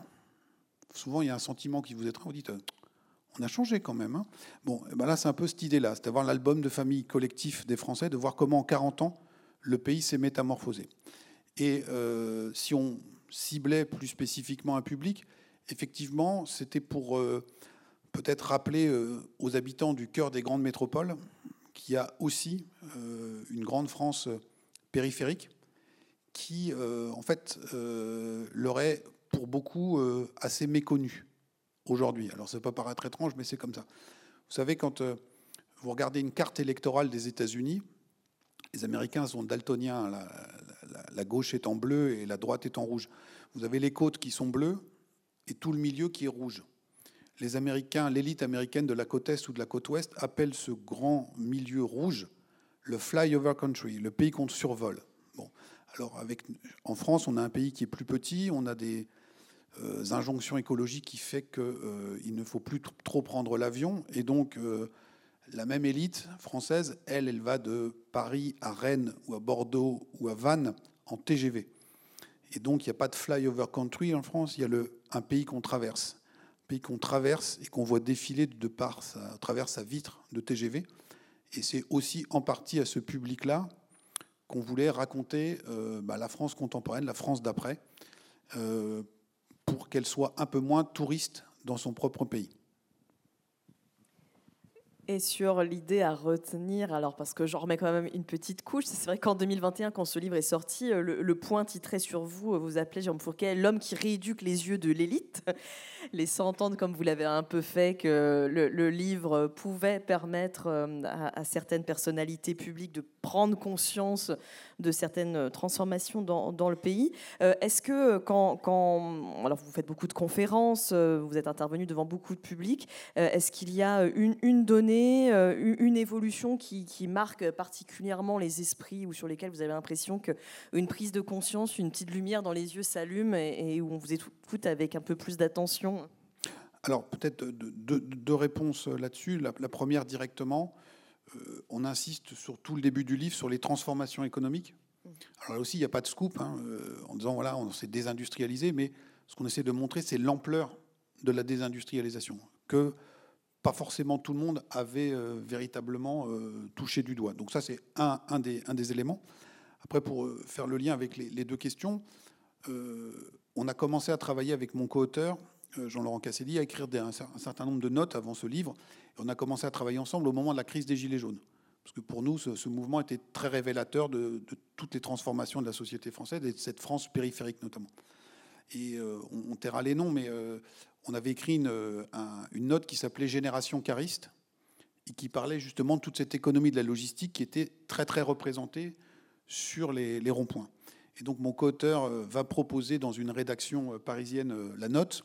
souvent il y a un sentiment qui vous est vous dites on a changé quand même. Hein. bon, ben là c'est un peu cette idée-là, c'est d'avoir l'album de famille collectif des Français, de voir comment en 40 ans le pays s'est métamorphosé. Et euh, si on ciblait plus spécifiquement un public, effectivement, c'était pour euh, peut-être rappeler euh, aux habitants du cœur des grandes métropoles qu'il y a aussi une grande France périphérique qui, en fait, leur est pour beaucoup assez méconnu aujourd'hui. Alors, ça peut paraître étrange, mais c'est comme ça. Vous savez, quand vous regardez une carte électorale des États-Unis, les Américains sont daltoniens, la, gauche est en bleu et la droite est en rouge. Vous avez les côtes qui sont bleues et tout le milieu qui est rouge. Les Américains, l'élite américaine de la côte est ou de la côte ouest appelle ce grand milieu rouge le flyover country, le pays qu'on survole. Bon, alors, en France, on a un pays qui est plus petit, on a des euh, injonctions écologiques qui fait qu'il euh, ne faut plus trop prendre l'avion. Et donc, euh, la même élite française, elle, elle va de Paris à Rennes ou à Bordeaux ou à Vannes en TGV. Et donc, il n'y a pas de flyover country en France, il y a un pays qu'on traverse. Un pays qu'on traverse et qu'on voit défiler de par sa, à travers sa vitre de TGV. Et c'est aussi en partie à ce public-là qu'on voulait raconter euh, bah, la France contemporaine, la France d'après, euh, pour qu'elle soit un peu moins touriste dans son propre pays. Et sur l'idée à retenir, alors parce que j'en remets quand même une petite couche, c'est vrai qu'en 2021, quand ce livre est sorti, euh, le, point titré sur vous, vous appelez Jean Fourquet l'homme qui rééduque les yeux de l'élite laissant entendre, comme vous l'avez un peu fait, que le, livre pouvait permettre euh, à, certaines personnalités publiques de prendre conscience de certaines transformations dans, le pays. Euh, est-ce que quand, alors vous faites beaucoup de conférences, euh, vous êtes intervenu devant beaucoup de publics, est-ce qu'il y a une donnée, une évolution qui, qui, marque particulièrement les esprits ou sur lesquels vous avez l'impression qu'une prise de conscience, une petite lumière dans les yeux s'allume et, où on vous écoute avec un peu plus d'attention alors peut-être deux, réponses là-dessus. La, première directement, euh, on insiste sur tout le début du livre sur les transformations économiques. Alors là aussi, il n'y a pas de scoop hein, euh, en disant voilà, on s'est désindustrialisé, mais ce qu'on essaie de montrer, c'est l'ampleur de la désindustrialisation, que pas forcément tout le monde avait euh, véritablement touché du doigt. Donc ça, c'est un, des, éléments. Après, pour faire le lien avec les, deux questions, on a commencé à travailler avec mon co-auteur euh, Jean-Laurent Casselli, à écrire un, certain nombre de notes avant ce livre. Et on a commencé à travailler ensemble au moment de la crise des Gilets jaunes. Parce que pour nous, ce, mouvement était très révélateur de, toutes les transformations de la société française et de cette France périphérique notamment. Et euh, on, on, les noms, mais euh, on avait écrit une, une note qui s'appelait Génération cariste et qui parlait justement de toute cette économie de la logistique qui était très très représentée sur les, ronds-points. Et donc mon co-auteur va proposer dans une rédaction parisienne la note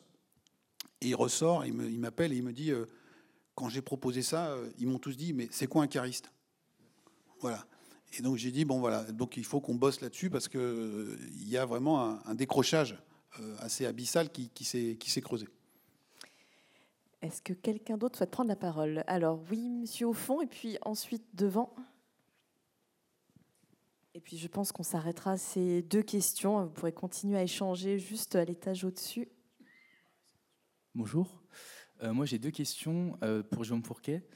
et il ressort, il m'appelle et il me dit euh, quand j'ai proposé ça, euh, ils m'ont tous dit mais c'est quoi un cariste? Voilà. Et donc j'ai dit bon voilà, donc il faut qu'on bosse là-dessus parce euh, il y a vraiment un, décrochage assez abyssal qui, qui s'est creusé. Est-ce que quelqu'un d'autre souhaite prendre la parole? Alors oui, monsieur au fond, et puis ensuite devant. Et puis je pense qu'on s'arrêtera à ces deux questions. Vous pourrez continuer à échanger juste à l'étage au-dessus. Bonjour. Euh, moi, j'ai deux questions euh, pour Jean Fourquet.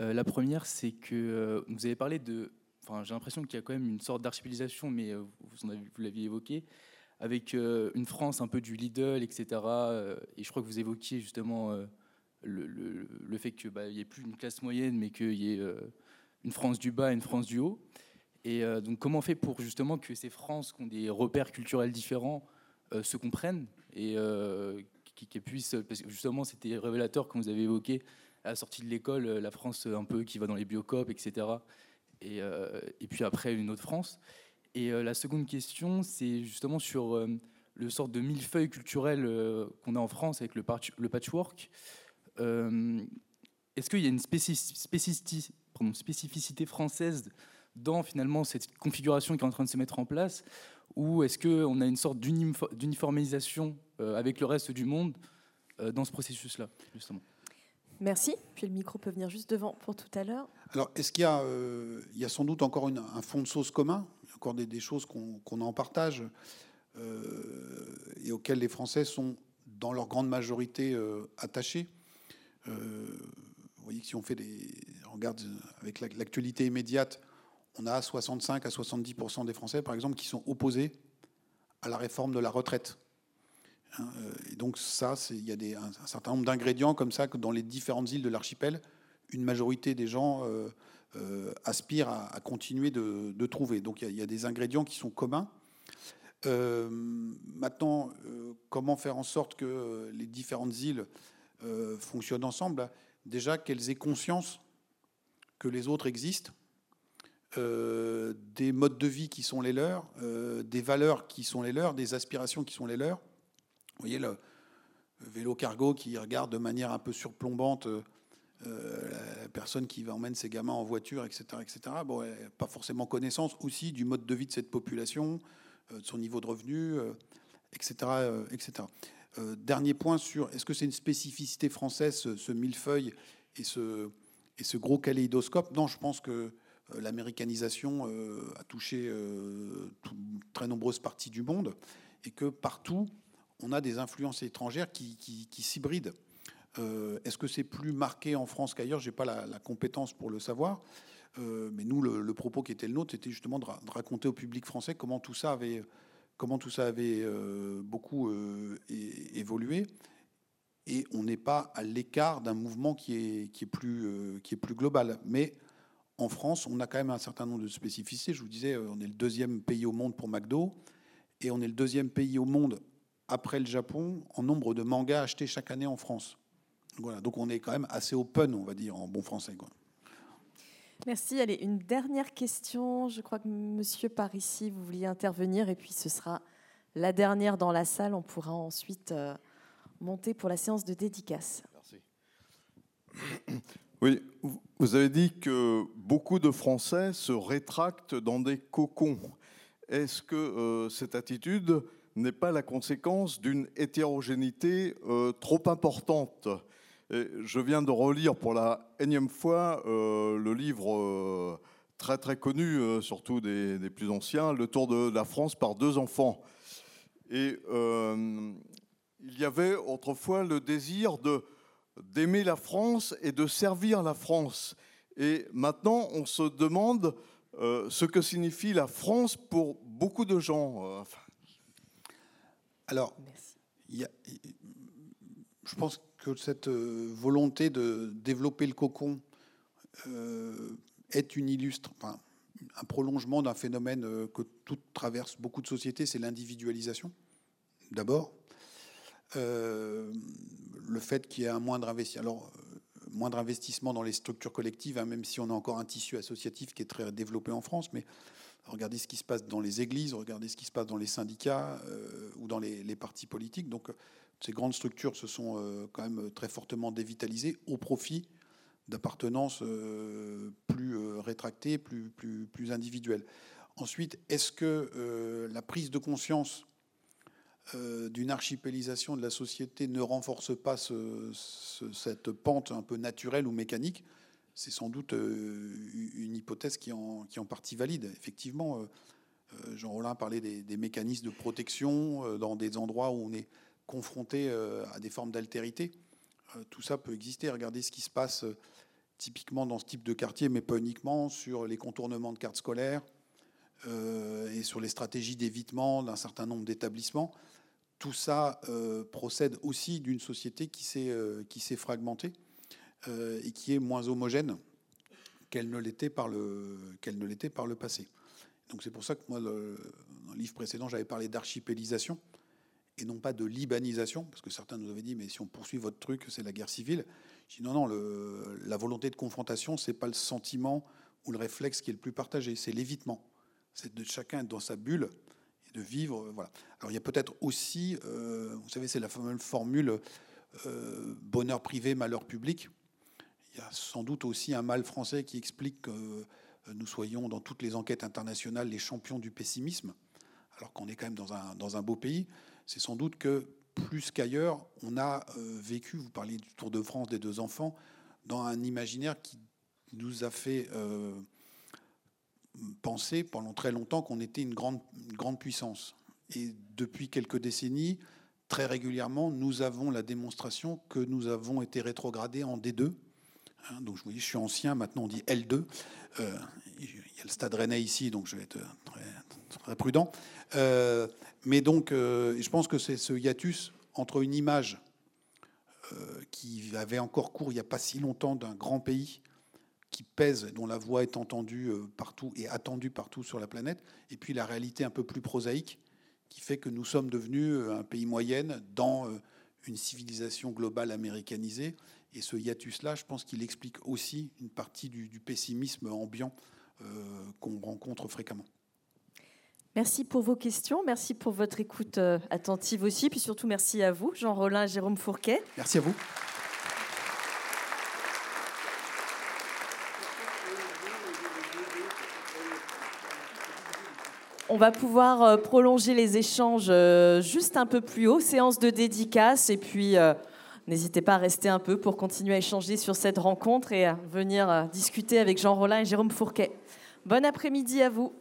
Euh, la première, c'est que vous avez parlé de. Enfin, j'ai l'impression qu'il y a quand même une sorte d'archipélisation, mais vous, vous l'aviez évoqué, avec une France un peu du Lidl, etc. et je crois que vous évoquiez justement le, le, fait qu'il bah, n'y ait plus une classe moyenne, mais qu'il y ait une France du bas et une France du haut. Et donc, comment on fait pour justement que ces France qui ont des repères culturels différents se comprennent et puissent, parce que justement, c'était révélateur quand vous avez évoqué à la sortie de l'école, la France un peu qui va dans les biocopes, etc. Et, et puis après, une autre France. Et la seconde question, c'est justement sur le sort de millefeuille culturel euh, qu'on a en France avec le, patchwork. Euh, est-ce qu'il y a une spécificité, française dans finalement cette configuration qui est en train de se mettre en place? Ou est-ce qu'on a une sorte d'uniformisation euh, avec le reste du monde dans ce processus-là, Merci. Puis le micro peut venir juste devant pour tout à l'heure. Alors, est-ce qu'il y, y, a sans doute encore un fond de sauce commun encore des, choses qu'on en partage. Euh, et auxquels les Français sont, dans leur grande majorité, euh, attachés? Euh, vous voyez que si on fait des, regarde avec l'actualité immédiate, on a 65 à 70% des Français, par exemple, qui sont opposés à la réforme de la retraite. Hein, et donc ça, il y a un, certain nombre d'ingrédients comme ça que dans les différentes îles de l'archipel, une majorité des gens aspirent à, continuer de, trouver. Donc il y, a des ingrédients qui sont communs. Euh, maintenant, euh, comment faire en sorte que euh, les différentes îles fonctionnent ensemble? Déjà, qu'elles aient conscience que les autres existent, des modes de vie qui sont les leurs, des valeurs qui sont les leurs, des aspirations qui sont les leurs. Vous voyez le, vélo cargo qui regarde de manière un peu surplombante la personne qui emmène ses gamins en voiture, etc. etc. Bon, pas forcément connaissance aussi du mode de vie de cette population, euh, de son niveau de revenu, etc. Euh, etc. Euh, dernier point sur est-ce que c'est une spécificité française, ce, millefeuille et ce, et ce gros kaléidoscope? Non, je pense que l'américanisation a touché très nombreuses parties du monde et que partout, on a des influences étrangères qui, qui, s'hybrident. Est-ce que c'est plus marqué en France qu'ailleurs? Je n'ai pas la, compétence pour le savoir. Euh, mais nous, le, propos qui était le nôtre, c'était justement de, raconter au public français comment tout ça avait, euh, beaucoup euh, évolué. Et on n'est pas à l'écart d'un mouvement qui qui, est plus, qui est plus global. Mais en France, on a quand même un certain nombre de spécificités. Je vous disais, on est le deuxième pays au monde pour McDo, et on est le deuxième pays au monde après le Japon en nombre de mangas achetés chaque année en France. Voilà, donc on est quand même assez open, on va dire, en bon français. Quoi. Merci. Allez, une dernière question. Je crois que Monsieur par ici, vous vouliez intervenir, et puis ce sera la dernière dans la salle. On pourra ensuite euh, monter pour la séance de dédicace. Merci. Oui, vous avez dit que beaucoup de Français se rétractent dans des cocons. Est-ce que euh, cette attitude n'est pas la conséquence d'une hétérogénéité euh, trop importante je viens de relire pour la énième fois euh, le livre euh, très très connu, surtout des, plus anciens, Le Tour de la France par deux enfants. Et il y avait autrefois le désir de d'aimer la France et de servir la France. Et maintenant, on se demande ce que signifie la France pour beaucoup de gens. Alors, il y a, je pense que cette euh, volonté de développer le cocon euh, est une illustre, enfin, un prolongement d'un phénomène euh, que tout traverse beaucoup de sociétés, c'est l'individualisation, d'abord. le fait qu'il y ait un moindre investissement. Alors, moindre investissement dans les structures collectives, hein, même si on a encore un tissu associatif qui est très développé en France, mais regardez ce qui se passe dans les églises, regardez ce qui se passe dans les syndicats ou dans les, partis politiques. Donc, ces grandes structures se sont euh, quand même très fortement dévitalisées au profit d'appartenances euh, plus euh, rétractées, plus, plus, plus individuelles. Ensuite, est-ce que la prise de conscience d'une archipélisation de la société ne renforce pas cette pente un peu naturelle ou mécanique? C'est sans doute une hypothèse qui en, qui en partie valide. Effectivement, Jean Rollin parlait des, mécanismes de protection dans des endroits où on est confrontés euh, à des formes d'altérité. Euh, tout ça peut exister. Regardez ce qui se passe euh, typiquement dans ce type de quartier, mais pas uniquement, sur les contournements de cartes scolaires et sur les stratégies d'évitement d'un certain nombre d'établissements. Tout ça procède aussi d'une société qui s'est s'est fragmentée et qui est moins homogène qu'elle ne l'était par le qu'elle ne l'était par le passé. Donc c'est pour ça que moi, dans le livre précédent, j'avais parlé d'archipélisation et non pas de libanisation, parce que certains nous avaient dit, mais si on poursuit votre truc, c'est la guerre civile. Je dis non, non, la volonté de confrontation, c'est pas le sentiment ou le réflexe qui est le plus partagé, c'est l'évitement. C'est de chacun être dans sa bulle et de vivre. Euh, voilà. Alors il y a peut-être aussi, euh, vous savez, c'est la fameuse formule euh, bonheur privé, malheur public. Il y a sans doute aussi un mal français qui explique que nous soyons dans toutes les enquêtes internationales les champions du pessimisme, alors qu'on est quand même dans un, dans un beau pays. C'est sans doute que plus qu'ailleurs, on a vécu, vous parliez du Tour de France des deux enfants, dans un imaginaire qui nous a fait euh, penser pendant très longtemps qu'on était une grande, grande puissance. Et depuis quelques décennies, très régulièrement, nous avons la démonstration que nous avons été rétrogradés en D2. Hein, donc je vous dis, je suis ancien, maintenant on dit L2. Euh, il y a le stade rennais ici, donc je vais être très, prudent. Euh, mais donc, je pense que c'est ce hiatus entre une image qui avait encore cours il n'y a pas si longtemps d'un grand pays qui pèse, dont la voix est entendue euh, partout et attendue partout sur la planète, et puis la réalité un peu plus prosaïque qui fait que nous sommes devenus euh, un pays moyenne dans euh, une civilisation globale américanisée. Et ce hiatus-là, je pense qu'il explique aussi une partie du, pessimisme ambiant qu'on rencontre fréquemment. Merci pour vos questions, merci pour votre écoute attentive aussi, puis surtout merci à vous, Jean Rollin et Jérôme Fourquet. Merci à vous. On va pouvoir euh, prolonger les échanges euh, juste un peu plus haut, séance de dédicace, et puis euh, n'hésitez pas à rester un peu pour continuer à échanger sur cette rencontre et à venir discuter avec Jean Rollin et Jérôme Fourquet. Bon après-midi à vous.